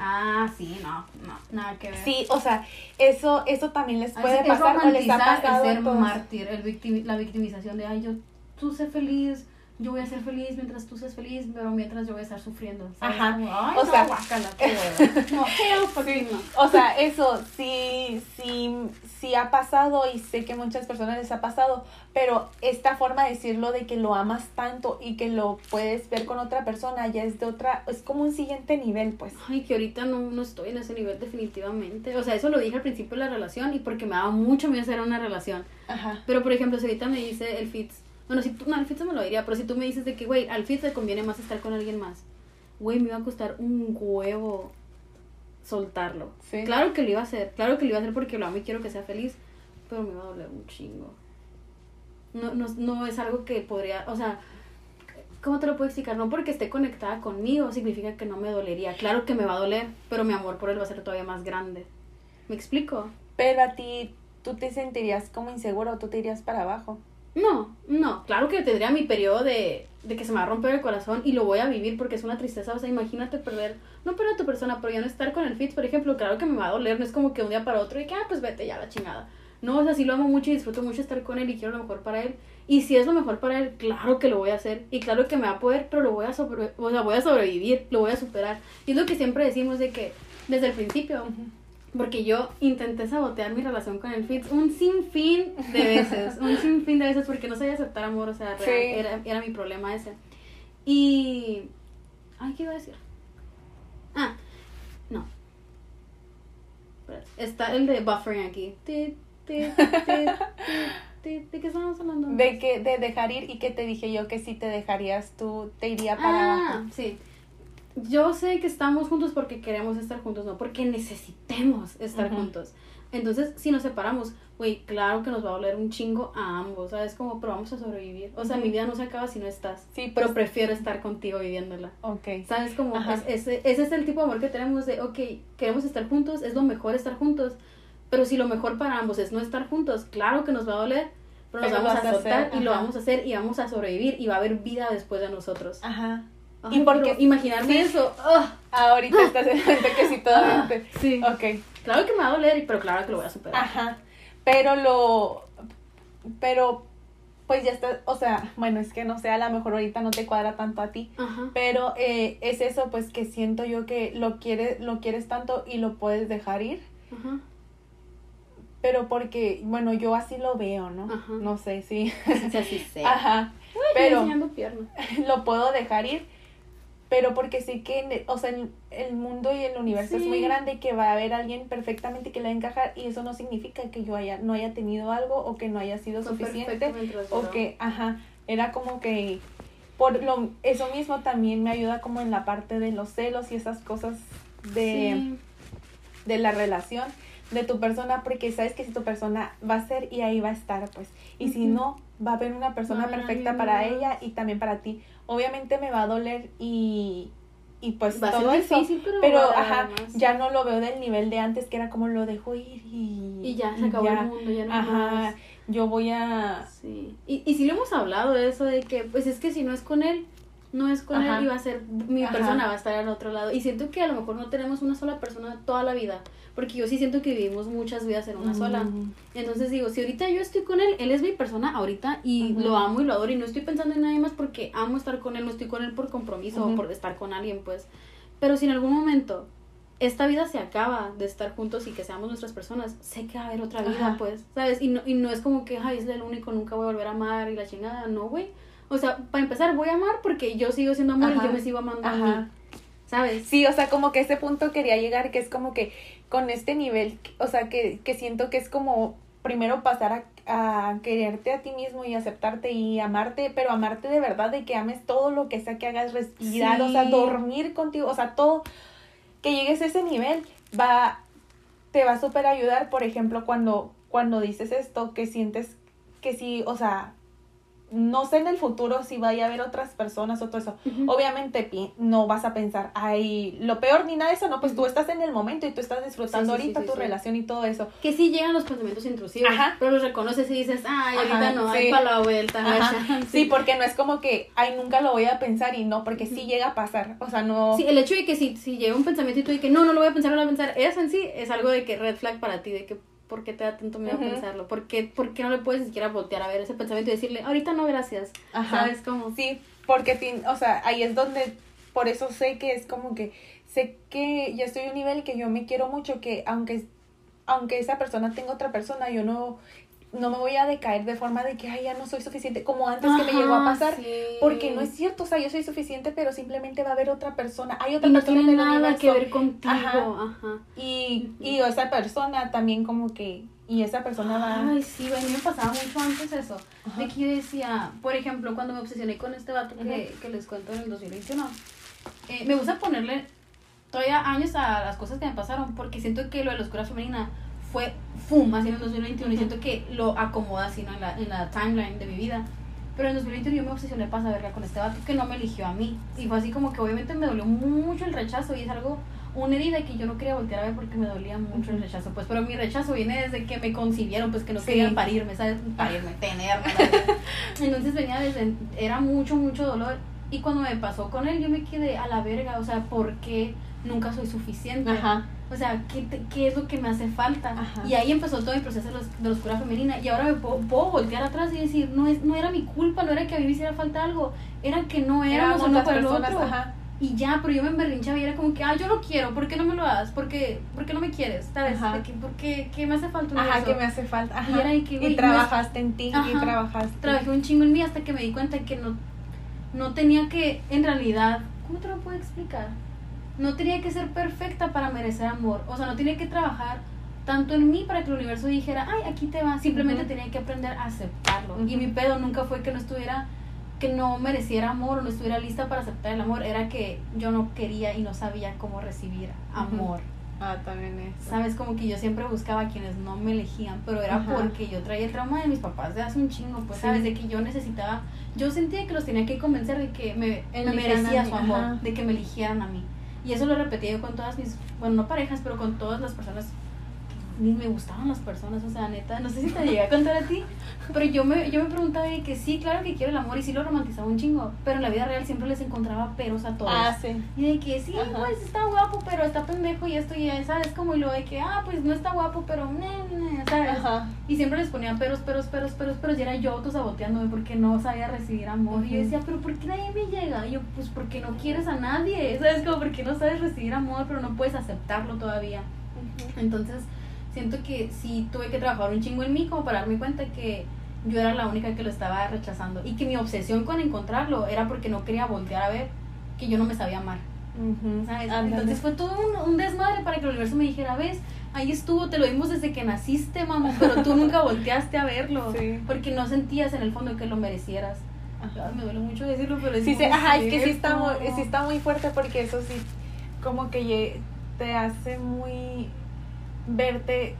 Ah, sí, no, no, nada que ver.
Sí, o sea, eso, eso también les puede
es- es
pasar o les ha
el ser mártir, el victimi- la victimización de, ay, yo, tú sé feliz, yo voy a ser feliz mientras tú seas feliz, pero mientras yo voy a estar sufriendo. ¿sabes?
Ajá.
Como, ay,
O
no,
sea-
guácala. No, fucking no.
O sea, eso sí, sí, sí ha pasado y sé que muchas personas les ha pasado, pero esta forma de decirlo de que lo amas tanto y que lo puedes ver con otra persona ya es de otra, es como un siguiente nivel, pues.
Ay, que ahorita no, no estoy en ese nivel definitivamente. O sea, eso lo dije al principio de la relación y porque me daba mucho miedo hacer una relación.
Ajá.
Pero, por ejemplo, si ahorita me dice el Fitz, bueno, si tú, no, el Fitz me lo diría, pero si tú me dices de que, güey, al Fitz le conviene más estar con alguien más, güey, me iba a costar un huevo soltarlo.
Sí.
Claro que lo iba a hacer, claro que lo iba a hacer porque lo amo y quiero que sea feliz, pero me va a doler un chingo. No, no, no es algo que podría, o sea, ¿cómo te lo puedo explicar? No porque esté conectada conmigo significa que no me dolería. Claro que me va a doler, pero mi amor por él va a ser todavía más grande. ¿Me explico?
Pero a ti, ¿tú te sentirías como insegura o tú te irías para abajo?
No, claro que tendría mi periodo de, de que se me va a romper el corazón y lo voy a vivir porque es una tristeza, o sea, imagínate perder, no perder a tu persona, pero ya no estar con el Fitz, por ejemplo, claro que me va a doler, no es como que un día para otro y que, ah, pues vete ya la chingada. No, o sea, sí lo amo mucho y disfruto mucho estar con él y quiero lo mejor para él. Y si es lo mejor para él, claro que lo voy a hacer. Y claro que me va a poder, pero lo voy a, o sea, voy a sobrevivir, lo voy a superar. Y es lo que siempre decimos de que, desde el principio, porque yo intenté sabotear mi relación con el Fitz un sinfín de veces, un sinfín de veces porque no sabía aceptar amor, o sea,
Sí.
era, era mi problema ese. Y... Ay, ¿qué iba a decir? Ah, no. Está el de buffering aquí. Ti. ¿De qué estábamos hablando?
De que, de dejar ir y que te dije yo que si te dejarías tú, te iría para
Ah,
abajo.
sí. Yo sé que estamos juntos porque queremos estar juntos, no porque necesitemos estar juntos. Entonces, si nos separamos, güey, claro que nos va a doler un chingo a ambos, ¿sabes? Como, pero vamos a sobrevivir. O sea, mi vida no se acaba si no estás.
Sí,
Pero
pues,
prefiero estar contigo viviéndola.
ok.
¿Sabes? Como es- ese, ese es el tipo de amor que tenemos de, ok, queremos estar juntos, es lo mejor estar juntos, Pero si lo mejor para ambos es no estar juntos, claro que nos va a doler, pero nos vamos a soltar y lo vamos a hacer y vamos a sobrevivir y va a haber vida después de nosotros.
Ajá.
Ay,
y porque-
imaginarme
sí.
eso, ugh,
Ahorita estás en mente que sí, todavía. te-
sí.
Ok.
Claro que me va a doler, pero claro que lo voy a superar.
Ajá. Pero lo. Pero. Pues ya está. O sea, bueno, es que no sé, a lo mejor ahorita no te cuadra tanto a ti.
Ajá.
Pero eh, es eso, pues que siento yo que lo quieres, lo quieres tanto y lo puedes dejar ir.
Ajá.
Pero porque, bueno, yo así lo veo, ¿no?
Ajá.
No sé
sea, sí sé.
Ajá.
Ay,
pero- lo puedo dejar ir, pero porque sí que, o sea, el, el mundo y el universo es muy grande que va a haber alguien perfectamente que le va a encajar y eso no significa que yo haya, no haya tenido algo o que no haya sido suficiente o que, ajá, era como que por lo, eso mismo también me ayuda como en la parte de los celos y esas cosas de
Sí.
de la relación de tu persona porque sabes que si tu persona va a ser y ahí va a estar pues y si no va a haber una persona perfecta para ella y también para ti obviamente me va a doler y y pues
Va a ser
todo eso
difícil, pero,
pero
a
ajá
más.
ya no lo veo del nivel de antes que era como lo dejo ir y
Y ya se acabó
ya.
el mundo, ya no
ajá
más.
yo voy a
Sí. Y, y sí lo hemos hablado de eso, de que pues es que si no es con él, no es con
Ajá.
él y va a ser, mi
Ajá.
persona va a estar al otro lado. Y siento que a lo mejor no tenemos una sola persona toda la vida, porque yo sí siento que vivimos muchas vidas en una sola. Entonces digo, si ahorita yo estoy con él, él es mi persona ahorita y lo amo y lo adoro y no estoy pensando en nadie más porque amo estar con él, no estoy con él por compromiso o por estar con alguien, pues. Pero si en algún momento esta vida se acaba de estar juntos y que seamos nuestras personas, sé que va a haber otra vida,
Ajá.
pues, ¿sabes? Y no, y no es como que, ay, es el único, nunca voy a volver a amar y la chingada, no, güey. O sea, para empezar, voy a amar porque yo sigo siendo amor
Ajá.
y yo me sigo amando a mí, ¿sabes?
Sí, o sea, como que ese punto quería llegar, que es como que con este nivel, o sea, que, que siento que es como primero pasar a, a quererte a ti mismo y aceptarte y amarte, pero amarte de verdad, de que ames todo lo que sea que hagas, respirar, o sea, dormir contigo, o sea, todo, que llegues a ese nivel, va, te va a súper ayudar, por ejemplo, cuando, cuando dices esto, que sientes que sí, o sea, no sé en el futuro si vaya a haber otras personas o todo eso, obviamente no vas a pensar, ay, lo peor ni nada de eso, no, pues tú estás en el momento y tú estás disfrutando
Sí, sí, sí,
ahorita
sí,
tu relación y todo eso.
Que sí llegan los pensamientos intrusivos,
Ajá.
pero los reconoces y dices, ay, ahorita no,
sí.
hay para la vuelta, no hay
Ajá.
chance".
Sí, porque no es como que, ay, nunca lo voy a pensar y no, porque sí llega a pasar, o sea, no...
Sí, el hecho de que si, si llega un pensamiento y tú de que no, no lo voy a pensar, no lo voy a pensar, eso en sí es algo de que red flag para ti, de que ¿por qué te da tanto miedo pensarlo? ¿Por qué, por qué no le puedes ni siquiera voltear a ver ese pensamiento y decirle, ahorita no, gracias?
Ajá.
¿Sabes cómo?
Sí, porque, o sea, ahí es donde, por eso sé que es como que, sé que ya estoy a un nivel que yo me quiero mucho, que aunque, aunque esa persona tenga otra persona, yo no, no me voy a decaer de forma de que, ay, ya no soy suficiente, como antes que me llegó a pasar.
sí.
Porque no es cierto, o sea, yo soy suficiente, pero simplemente va a haber otra persona. Hay
Y
otra
no
persona
tiene
en el
nada
universo.
que ver contigo.
Ajá.
Ajá.
Y, y esa persona también como que, y esa persona va...
Ay, sí, a mí me pasaba mucho antes eso. De que yo decía, por ejemplo, cuando me obsesioné con este vato que les cuento en el 2021, eh, me gusta ponerle todavía años a las cosas que me pasaron, porque siento que lo de la oscura femenina fue fum, así en el 2021, y
Ujú.
siento que lo acomoda así ¿no? en, la, en la timeline de mi vida. Pero en el 2021 yo me obsesioné pasa verga con este vato que no me eligió a mí. Y fue así como que obviamente me dolió mucho el rechazo y es algo, una herida que yo no quería voltear a ver porque me dolía mucho el rechazo. Pues, pero mi rechazo viene desde que me concibieron, pues que no
Sí.
querían parirme, ¿sabes? Parirme, tenerme. Entonces venía desde, era mucho, mucho dolor. Y cuando me pasó con él, yo me quedé a la verga, o sea, ¿por qué nunca soy suficiente?
Ajá.
O sea, ¿qué, te- ¿qué es lo que me hace falta?
Ajá.
Y ahí empezó todo mi proceso de, los- de la oscura femenina. Y ahora me puedo, puedo voltear atrás y decir, no, es, no era mi culpa, no era que a mí me hiciera falta algo, era que no éramos
Éramos
uno para el
personas,
otro.
ajá.
Y ya, pero yo me emberrinchaba y era como que, ah, yo lo quiero, ¿por qué no me lo das? ¿Por qué, por qué no me quieres? ¿Sabes?
Ajá.
Que, ¿Por qué, qué me hace falta?
Ajá,
universo?
que me hace falta. Ajá.
Y era que,
trabajaste en ti, y
Ajá.
trabajaste.
Trabajé un chingo en mí hasta que me di cuenta que no, no tenía que, en realidad, ¿cómo te lo puedo explicar? No tenía que ser perfecta para merecer amor. O sea, no tenía que trabajar tanto en mí para que el universo dijera, ay, aquí te va. Simplemente tenía que aprender a aceptarlo. Y mi pedo nunca fue que no estuviera, que no mereciera amor o no estuviera lista para aceptar el amor. Era que yo no quería y no sabía cómo recibir amor.
Ah, también eso.
Sabes, como que yo siempre buscaba a quienes no me elegían, pero era
Ajá.
porque yo traía el trauma de mis papás de hace un chingo, pues,
Sí.
sabes, de que yo necesitaba, yo sentía que los tenía que convencer de que me, me merecía su amor,
ajá.
de que me eligieran a mí. Y eso lo repetía yo con todas mis, bueno, no parejas, pero con todas las personas ni me gustaban las personas, o sea, neta, no sé si te llegué a contar a ti, pero yo me, yo me preguntaba de que sí, claro que quiero el amor y sí lo romantizaba un chingo, pero en la vida real siempre les encontraba peros a todos.
Ah, sí.
Y de que sí,
Ajá.
pues está guapo, pero está pendejo y esto y ya, ¿sabes? Como y lo de que, ah, pues no está guapo, pero, ¿sabes?
Ajá.
Y siempre les ponía peros, peros, peros, peros, peros. Y era yo autosaboteándome porque no sabía recibir amor. Y yo decía, pero ¿por qué nadie me llega? Y yo, pues porque no quieres a nadie. ¿Sabes? Como porque no sabes recibir amor, pero no puedes aceptarlo todavía. Entonces, siento que sí tuve que trabajar un chingo en mí como para darme cuenta que yo era la única que lo estaba rechazando. Y que mi obsesión con encontrarlo era porque no quería voltear a ver que yo no me sabía amar. Entonces fue todo un, un desmadre para que el universo me dijera, ves, ahí estuvo, te lo dimos desde que naciste, mamá, pero tú nunca volteaste a verlo.
Sí.
Porque no sentías en el fondo que lo merecieras.
Ajá.
Ay, me duele mucho decirlo, pero es
Sí, ajá, es que sí está, muy,
cierto.
sí está muy fuerte porque eso sí, como que te hace muy verte,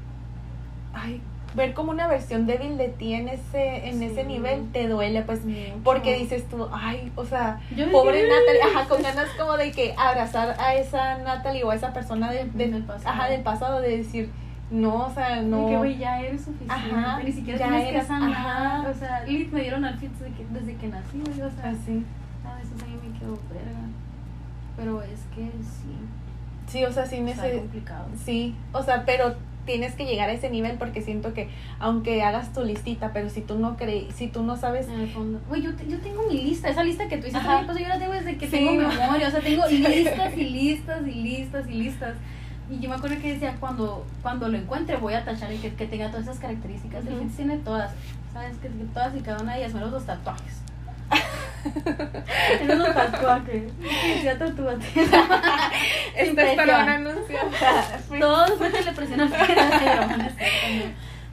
ay, ver como una versión débil de ti en ese, en
Sí.
ese nivel te duele, pues,
Mucho.
porque dices tú, ay, o sea,
Yo
pobre Natalie, ajá, con ganas como de que abrazar a esa Natalie o a esa persona de, de-
Del pasado.
ajá, del pasado, de decir, no, o sea, no.
Que, güey, ya eres suficiente.
Ajá,
Ni siquiera
ya
tienes
eres,
que sanar.
ajá.
O sea, lit me dieron outfits desde que, desde que nací. O sea,
Así.
¿sabes? O sea, ahí me quedo verga. Pero es que sí,
Sí, o sea, sí
está
neces-
complicado.
Sí, o sea, pero tienes que llegar a ese nivel porque siento que aunque hagas tu listita, pero si tú no crees, si tú no sabes,
En el fondo. Güey, yo, yo tengo mi lista. Esa lista que tú hiciste
Ajá.
el pasado, yo la tengo desde que
Sí.
tengo memoria. O sea, tengo
Sí.
listas y listas y listas y listas. Y yo me acuerdo que decía, cuando, cuando lo encuentre voy a tachar y que, que tenga todas esas características. El
Ujú.
Fitz tiene todas. ¿Sabes? Que, que todas y cada una de ellas, menos los tatuajes. Menos los tatuajes. Ya tatúate.
esto es para un anuncio.
Todos métele presión al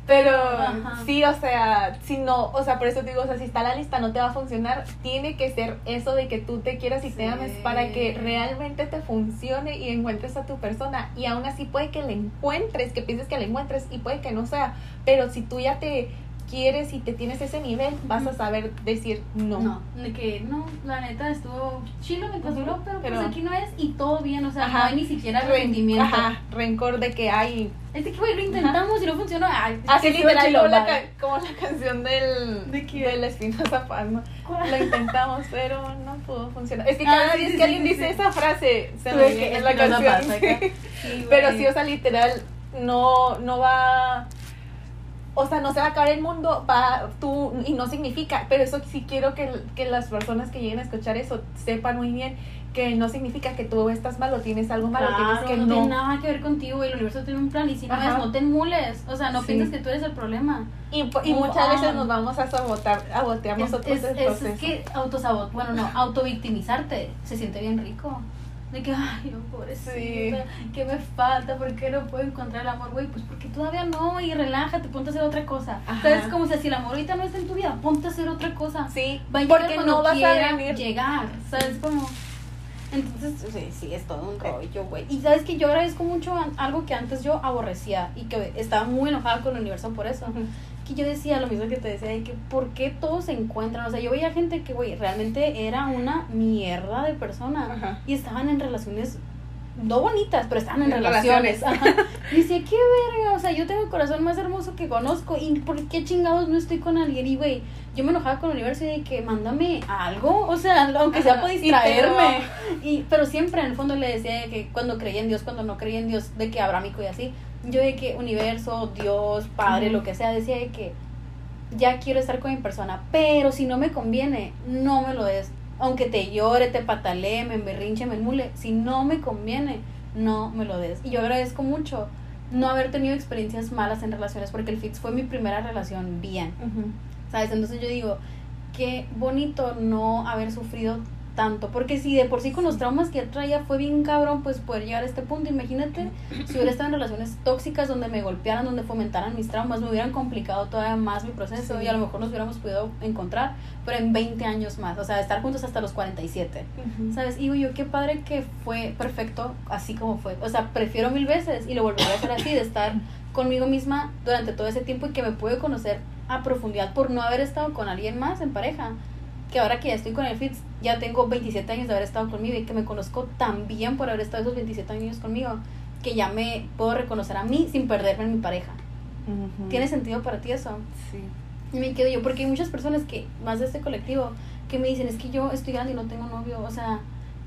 pero Ajá.
sí, o sea, si no, o sea, por eso te digo, o sea, si está la lista no te va a funcionar, tiene que ser eso de que tú te quieras y te ames para que realmente te funcione y encuentres a tu persona. Y aún así puede que la encuentres, que pienses que la encuentres y puede que no sea, pero si tú ya te quieres y te tienes ese nivel, vas a saber decir no.
No, de que no, la neta estuvo chilo mientras duró, pero,
pero-
pues aquí no es y todo bien, o sea, no
Ajá.
hay ni siquiera rendimiento.
Ajá, rencor de que hay.
Es de que, güey, lo intentamos y no funcionó. Ay,
Así
sí,
literal,
chilo,
como la, como la canción del,
¿De quién?
de la Espinosa ¿no?
¿Cuál?
Lo intentamos, pero no pudo funcionar. Es que
Ah,
cada
sí,
vez
sí,
que
sí,
alguien
sí,
dice esa frase, se me viene la canción. Pero sí, o sea, literal, no, no va. O sea, no se va a acabar el mundo, va tú, y no significa, pero eso sí quiero que, que las personas que lleguen a escuchar eso sepan muy bien que no significa que tú estás mal o tienes algo malo,
Claro,
tienes que
no,
no.
tiene nada que ver contigo. El universo tiene un plan y si no es, no te enmules. O sea, no
Sí.
pienses que tú eres el problema.
Y, muchas veces nos vamos a sabotar, a botear nosotros
es, es, es que autosabot, bueno, no, autovictimizarte se siente bien rico. De que, ay, yo pobrecita,
Sí.
¿qué me falta? ¿Por qué no puedo encontrar el amor, güey? Pues porque todavía no, y relájate, ponte a hacer otra cosa. ¿Sabes? Como si, el amor ahorita no está en tu vida, ponte a hacer otra cosa.
Sí,
Va a
porque no vas a venir.
llegar, ¿sabes? Como... Entonces, sí, sí, es todo un rollo, güey. Y sabes que yo agradezco mucho algo que antes yo aborrecía y que estaba muy enojada con el universo por eso. Que yo decía lo mismo que te decía, de que ¿por qué todos se encuentran? O sea, yo veía gente que, güey, realmente era una mierda de persona
Ajá.
y estaban en relaciones no bonitas, pero estaban en
En
relaciones. Ajá. Y decía, qué verga, o sea, yo tengo el corazón más hermoso que conozco y ¿por qué chingados no estoy con alguien? Y, güey, yo me enojaba con el universo y de que mándame algo, o sea, aunque sea para distraerme. Y, pero siempre en el fondo le decía de que cuando creía en Dios, cuando no creía en Dios, de que abrámico y así, yo de que universo, Dios, Padre, lo que sea, decía de que ya quiero estar con mi persona, pero si no me conviene, no me lo des. Aunque te llore, te patalee, me emberrinche, me mule, si no me conviene, no me lo des. Y yo agradezco mucho no haber tenido experiencias malas en relaciones, porque el FITS fue mi primera relación bien. ¿Sabes? Entonces yo digo, qué bonito no haber sufrido tanto, porque si de por sí con los traumas que traía fue bien cabrón, pues poder llegar a este punto, imagínate si hubiera estado en relaciones tóxicas donde me golpearan, donde fomentaran mis traumas, me hubieran complicado todavía más mi proceso
Sí.
y a lo mejor nos hubiéramos podido encontrar, pero en 20 años más, o sea, estar juntos hasta los 47.
Ujú.
¿Sabes? Y digo yo, qué padre que fue perfecto así como fue. O sea, prefiero mil veces y lo volveré a hacer así, de estar conmigo misma durante todo ese tiempo y que me pude conocer a profundidad por no haber estado con alguien más en pareja. Que ahora que ya estoy con el FITS, ya tengo 27 años de haber estado conmigo y que me conozco tan bien por haber estado esos 27 años conmigo, que ya me puedo reconocer a mí sin perderme en mi pareja. ¿Tiene sentido para ti eso?
Sí.
Y me quedo yo, porque hay muchas personas que, más de este colectivo, que me dicen, es que yo estoy grande y no tengo novio, o sea,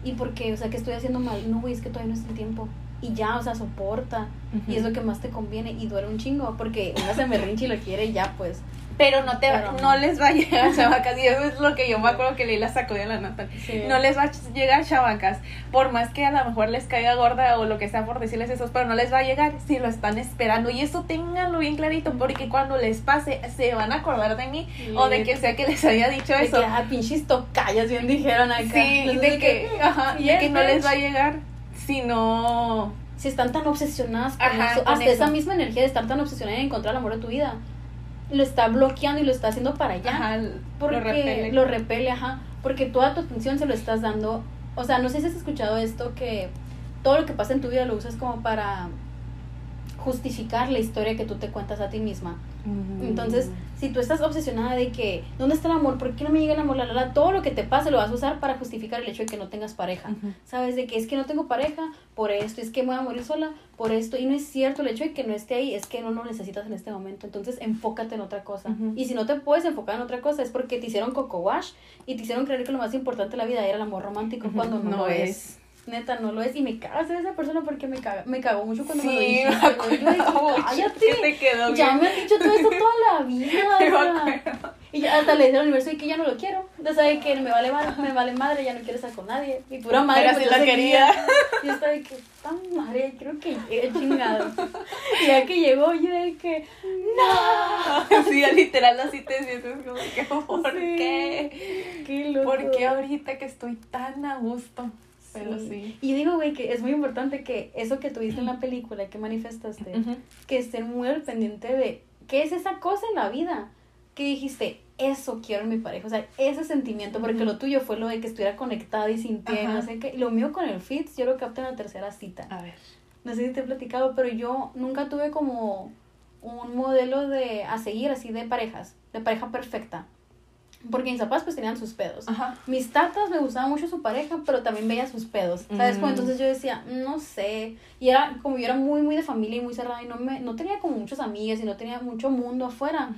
¿y por qué? O sea, que estoy haciendo mal. No, güey, es que todavía no es el tiempo. Y ya, o sea, soporta. Y es lo que más te conviene. Y duele un chingo, porque una se me rinche y lo quiere y ya, pues.
Pero no te
Pero
no.
no.
les va a llegar chavacas. Y eso es lo que yo me acuerdo que Leila sacó de la nota.
Sí.
No les va a llegar chavacas. Por más que a lo mejor les caiga gorda o lo que sea por decirles eso, pero no les va a llegar si lo están esperando. Y eso ténganlo bien clarito, porque cuando les pase, se van a acordar de mí o de que sea que les haya dicho
De
eso.
que, ah, pinches tocayas, bien dijeron acá.
Sí,
Entonces,
de que, ajá, de que no les va a llegar si no.
Si están tan obsesionadas con
Ajá,
eso,
con
hasta
eso.
esa misma energía de estar tan obsesionada en encontrar el amor de tu vida, lo está bloqueando y lo está haciendo para allá.
Ajá,
porque
lo repele.
lo repele, ajá, porque toda tu atención se lo estás dando, o sea, no sé si has escuchado esto que todo lo que pasa en tu vida lo usas como para justificar la historia que tú te cuentas a ti misma.
Mm.
Entonces, si tú estás obsesionada de que, ¿dónde está el amor? ¿Por qué no me llega el amor? La, la, la, todo lo que te pase lo vas a usar para justificar el hecho de que no tengas pareja. ¿Sabes? De que es que no tengo pareja por esto, es que me voy a morir sola por esto. Y no es cierto, el hecho de que no esté ahí es que no lo necesitas en este momento. Entonces, enfócate en otra cosa.
Ujú.
Y si no te puedes enfocar en otra cosa es porque te hicieron coco wash y te hicieron creer que lo más importante de la vida era el amor romántico cuando no,
no
lo es.
es.
Neta, no lo es. Y me cagas de esa persona porque me, caga, me cagó mucho cuando me lo
Sí,
dijiste.
me
güey. Yo dije,
acuerdo
cállate.
que te quedó
Ya
bien.
me han dicho todo esto toda la vida.
Me acuerdo.
Y ya hasta le dije al universo y que ya no lo quiero. Ya sabe que me vale, madre, me vale madre, ya no quiero estar con nadie. Y pura madre.
Pero
pues,
sí
yo
quería.
Y yo estaba de que, tan madre, creo que llegue chingado. Y ya que llegó, yo de que, no.
Sí, literal así te sientes como que, ¿por
Sí.
qué?
Qué loco.
¿Por qué ahorita que estoy tan a gusto? Pero sí.
Y digo, güey, que es muy importante que eso que tuviste en la película, que manifestaste, que estén muy al pendiente de qué es esa cosa en la vida que dijiste, eso quiero en mi pareja, o sea, ese sentimiento, porque lo tuyo fue lo de que estuviera conectada y sintiera, no sé qué, lo mío con el FITS, yo lo capté en la tercera cita,
A ver.
no sé si te he platicado, pero yo nunca tuve como un modelo de a seguir así de parejas, de pareja perfecta, porque mis papás pues tenían sus pedos.
Ajá.
Mis tatas me gustaba mucho su pareja, pero también veía sus pedos, ¿sabes? Como
Mm.
entonces yo decía, no sé, y era como yo era muy, muy de familia y muy cerrada y no, me, no tenía como muchas amigas y no tenía mucho mundo afuera.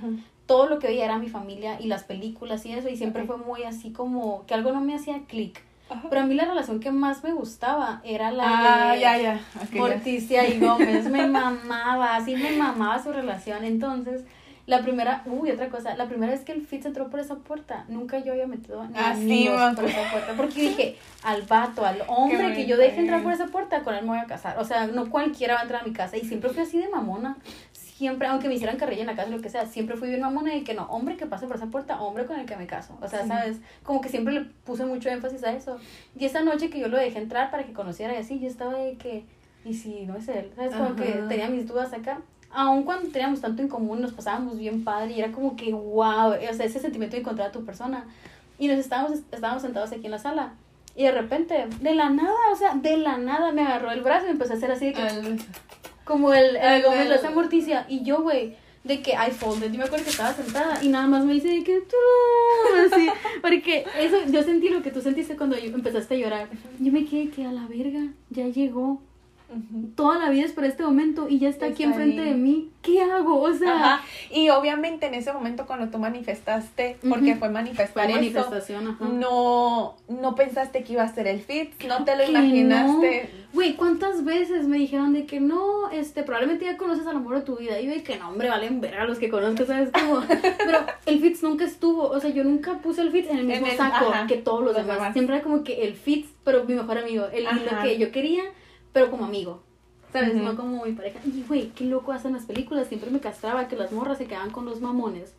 Todo lo que veía era mi familia y las películas y eso, y siempre fue muy así como que algo no me hacía clic.
Ajá.
Pero a mí la relación que más me gustaba era la
Ah,
de
ya, ya. Ok, ya.
Morticia y Gómez. Me mamaba, así me mamaba su relación. Entonces, la primera, uy, otra cosa, la primera vez que el Fitz entró por esa puerta, nunca yo había metido ni
Ah, sí,
amigos por esa puerta. Porque dije, al vato, al hombre que yo deje entrar por esa puerta, con él me voy a casar. O sea, no cualquiera va a entrar a mi casa. Y siempre fui así de mamona. Siempre, aunque me hicieran carrilla en la casa, lo que sea, siempre fui bien mamona y que no, hombre que pase por esa puerta, hombre con el que me caso. O sea,
Sí.
¿sabes? Como que siempre le puse mucho énfasis a eso. Y esa noche que yo lo dejé entrar para que conociera y así, yo estaba de que, ¿y si no es él? ¿Sabes? Como que
Ajá.
tenía mis dudas acá. Aun cuando teníamos tanto en común, nos pasábamos bien padre y era como que, wow, o sea, ese sentimiento de encontrar a tu persona. Y nos estábamos, estábamos sentados aquí en la sala. Y de repente, de la nada, o sea, de la nada me agarró el brazo y me empezó a hacer así de que,
Al-
como el, el
el
Gómez
del-
lo hace Morticia. Y yo, güey, de que I folded. Yo me acuerdo que estaba sentada y nada más me dice de que tú, así. Porque eso, yo sentí lo que tú sentiste cuando yo empezaste a llorar. Yo me quedé que a la verga, ya llegó. Toda la vida es por este momento y ya está aquí
Está
enfrente
ahí.
de mí. ¿Qué hago? O sea,
Ajá. Y obviamente en ese momento cuando tú manifestaste, porque
Ujú.
fue manifestar
fue
eso,
manifestación, ajá.
no, no pensaste que iba a ser el fit, no te lo imaginaste.
no. Güey, ¿cuántas veces me dijeron de que no, este, probablemente ya conoces al amor de tu vida? Y yo de que no, hombre, valen ver a los que conozco, ¿sabes cómo? Pero el Fitz nunca estuvo, o sea, yo nunca puse el Fitz en el mismo
En el-
saco
ajá,
que todos los,
los
demás.
demás.
Siempre era como que el Fitz, pero mi mejor amigo, el lo que yo quería, pero como amigo. ¿Sabes? No como mi pareja. Y, güey, qué loco hacen las películas. Siempre me castraba que las morras se quedaban con los mamones.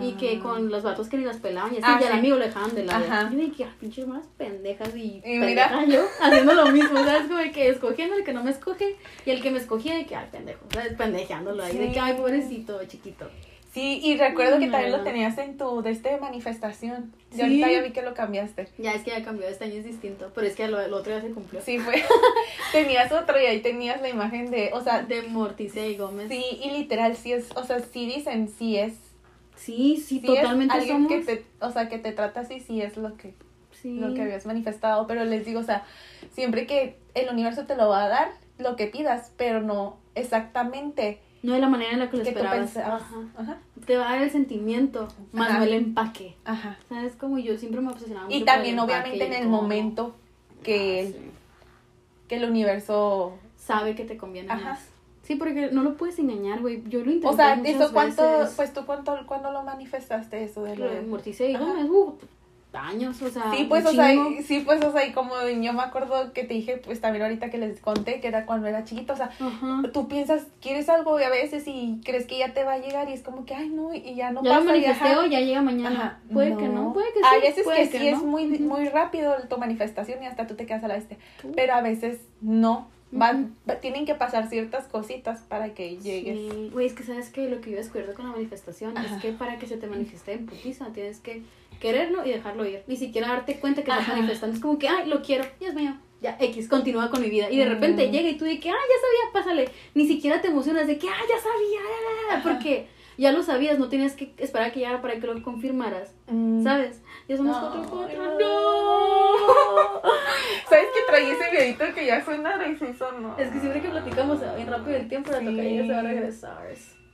Y que
Ah.
con los vatos que ni las pelaban y así,
Ah,
y al
sí.
amigo lo dejaban de lado.
Ajá.
Yo dije, ah, pinches hermanas pendejas y,
Y mira.
yo haciendo lo mismo, ¿sabes? Como de que escogiendo el que no me escoge y el que me escogía de que, ay, pendejo, ¿sabes? Pendejeándolo ahí, de que, ay, pobrecito, chiquito.
Sí, y recuerdo que también lo tenías en tu de este manifestación. Y
Sí.
ahorita ya vi que lo cambiaste.
Ya es que ya cambió, este año es distinto, pero es que lo, el otro ya se cumplió.
Sí, fue. tenías otro y ahí tenías la imagen de, o sea,
De Morticia y Gómez.
sí, y literal, sí es, o sea, sí dicen, sí es.
sí, sí,
sí
totalmente
es alguien
somos.
que te, o sea, que te trata así, sí es lo que,
sí.
lo que habías manifestado, pero les digo, o sea, siempre que el universo te lo va a dar, lo que pidas, pero no exactamente
No de la manera en la que lo esperabas. Ajá.
Ajá.
Te va a dar el sentimiento, más
Ajá.
no el empaque.
Ajá.
¿Sabes? Como yo siempre me obsesionaba mucho
Y también,
el
obviamente,
y
en el momento que, el,
sí.
que el universo.
sabe que te conviene
Ajá.
más. Sí, porque no lo puedes engañar, güey. Yo lo intenté
O sea,
muchas
¿eso cuánto,
veces.
pues tú cuánto, cuándo lo manifestaste eso de lo de-
uh, años, o sea,
Sí, pues, o sea, sí, pues, o sea, y como yo me acuerdo que te dije, pues también ahorita que les conté que era cuando era chiquita, o sea,
Ajá.
tú piensas, quieres algo y a veces y crees que ya te va a llegar y es como que, ay, no, y ya no
ya
pasa. y
manifesté
ajá.
o ya llega mañana.
Ajá,
puede que no, puede que sí.
Hay veces
puede
que, sí es muy, muy rápido tu manifestación y hasta tú te quedas a la.
Ujú.
Pero a veces no. Va-
Ujú.
va- tienen que pasar ciertas cositas para que llegues.
Sí, güey, es que sabes que lo que yo he descubierto con la manifestación
Ajá.
es que para que se te manifieste en putiza tienes que quererlo y dejarlo ir. Ni siquiera darte cuenta que estás manifestando. Es como que, ay, lo quiero, Dios mío. Ya, X, continúa con mi vida. Y de
Mm.
repente llega y tú de que, ay, ya sabía, pásale. Ni siquiera te emocionas de que, ay, ya sabía. la, la, la",
Ajá.
Porque ya lo sabías, no tenías que esperar a que llegara para que lo confirmaras.
Mm.
¿Sabes? Ya somos
No,
cuatro, cuatro.
no.
¡No!
¿Sabes que traí ese videito que ya suena y se hizo no?
Es que siempre que platicamos va bien rápido el tiempo, la
Sí.
tocaría se va a regresar.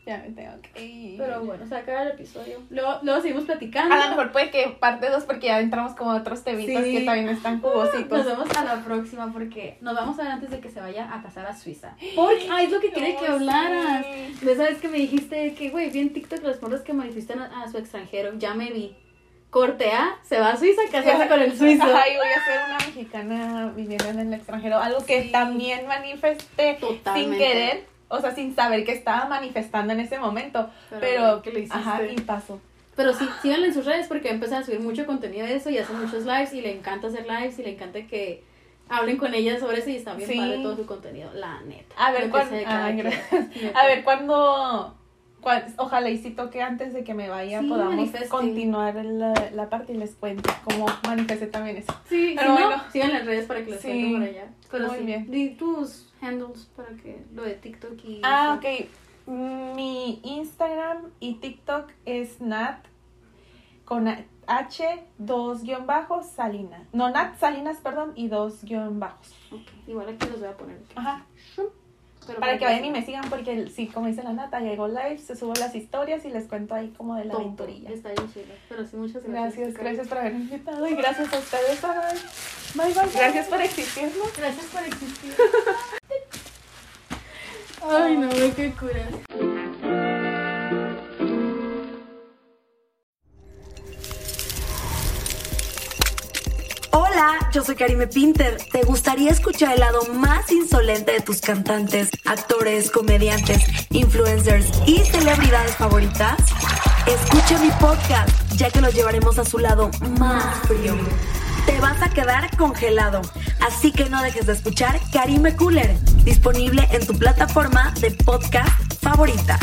Ya me tengo que ir.
Pero bueno, se acaba el episodio. Luego, luego seguimos platicando.
A lo mejor puede que parte 2 porque ya entramos como a otros temitas
Sí.
que también están
Nos
jugositos.
vemos a la próxima porque nos vamos a ver antes de que se vaya a casar a Suiza. Porque, ay, es lo que quería que
Ay,
hablaras.
sí.
Esa vez que me dijiste que, güey, vi en TikTok las morras que manifestan a, a su extranjero. Ya me vi. Corte A, se va a Suiza a casarse con el suizo.
Ay, voy a ser una mexicana viviendo en el extranjero. Algo que
Sí.
también manifesté sin
Totalmente.
querer. O sea, sin saber que estaba manifestando en ese momento.
Pero,
Pero,
¿qué le hiciste?
ajá, y pasó.
Pero sí, síganle en sus redes porque empezó a subir mucho contenido de eso y hace muchos lives y le encanta hacer lives y le encanta que hablen con ella sobre eso y está bien
Sí.
padre todo su contenido, la neta.
A ver,
quien.
gracias.
Neta.
A ver, cuando... cuan- Ojalá y si toque antes de que me vaya,
Sí,
podamos
manifeste.
continuar la, la parte y les cuento cómo manifesté también eso.
Sí,
Pero
si
bueno.
no, síganle en redes para que les
Sí.
cuente por allá. Pero
Muy
sí,
bien.
di tus handles para que lo de TikTok y
Ah,
eso.
ok. Mi Instagram y TikTok es Nat con H, dos guion bajos, Salinas. No, Nat Salinas, perdón, y dos guion bajos.
Igual aquí los voy a poner.
Ajá.
Pero
Para que vayan y me sigan porque sí, como dice la Nata, llegó live, se subo las historias y les cuento ahí como de la aventurilla.
Está bien chido. Pero sí, muchas gracias.
Gracias, gracias por haberme invitado y gracias a ustedes. Bye, bye, bye. Gracias por existirnos.
Gracias por existir. Ay, no, qué cura.
Hola, yo soy Karime Pinter. ¿Te gustaría escuchar el lado más insolente de tus cantantes, actores, comediantes, influencers y celebridades favoritas? Escucha mi podcast, ya que los llevaremos a su lado más frío. Te vas a quedar congelado, así que no dejes de escuchar Karime Cooler, disponible en tu plataforma de podcast favorita.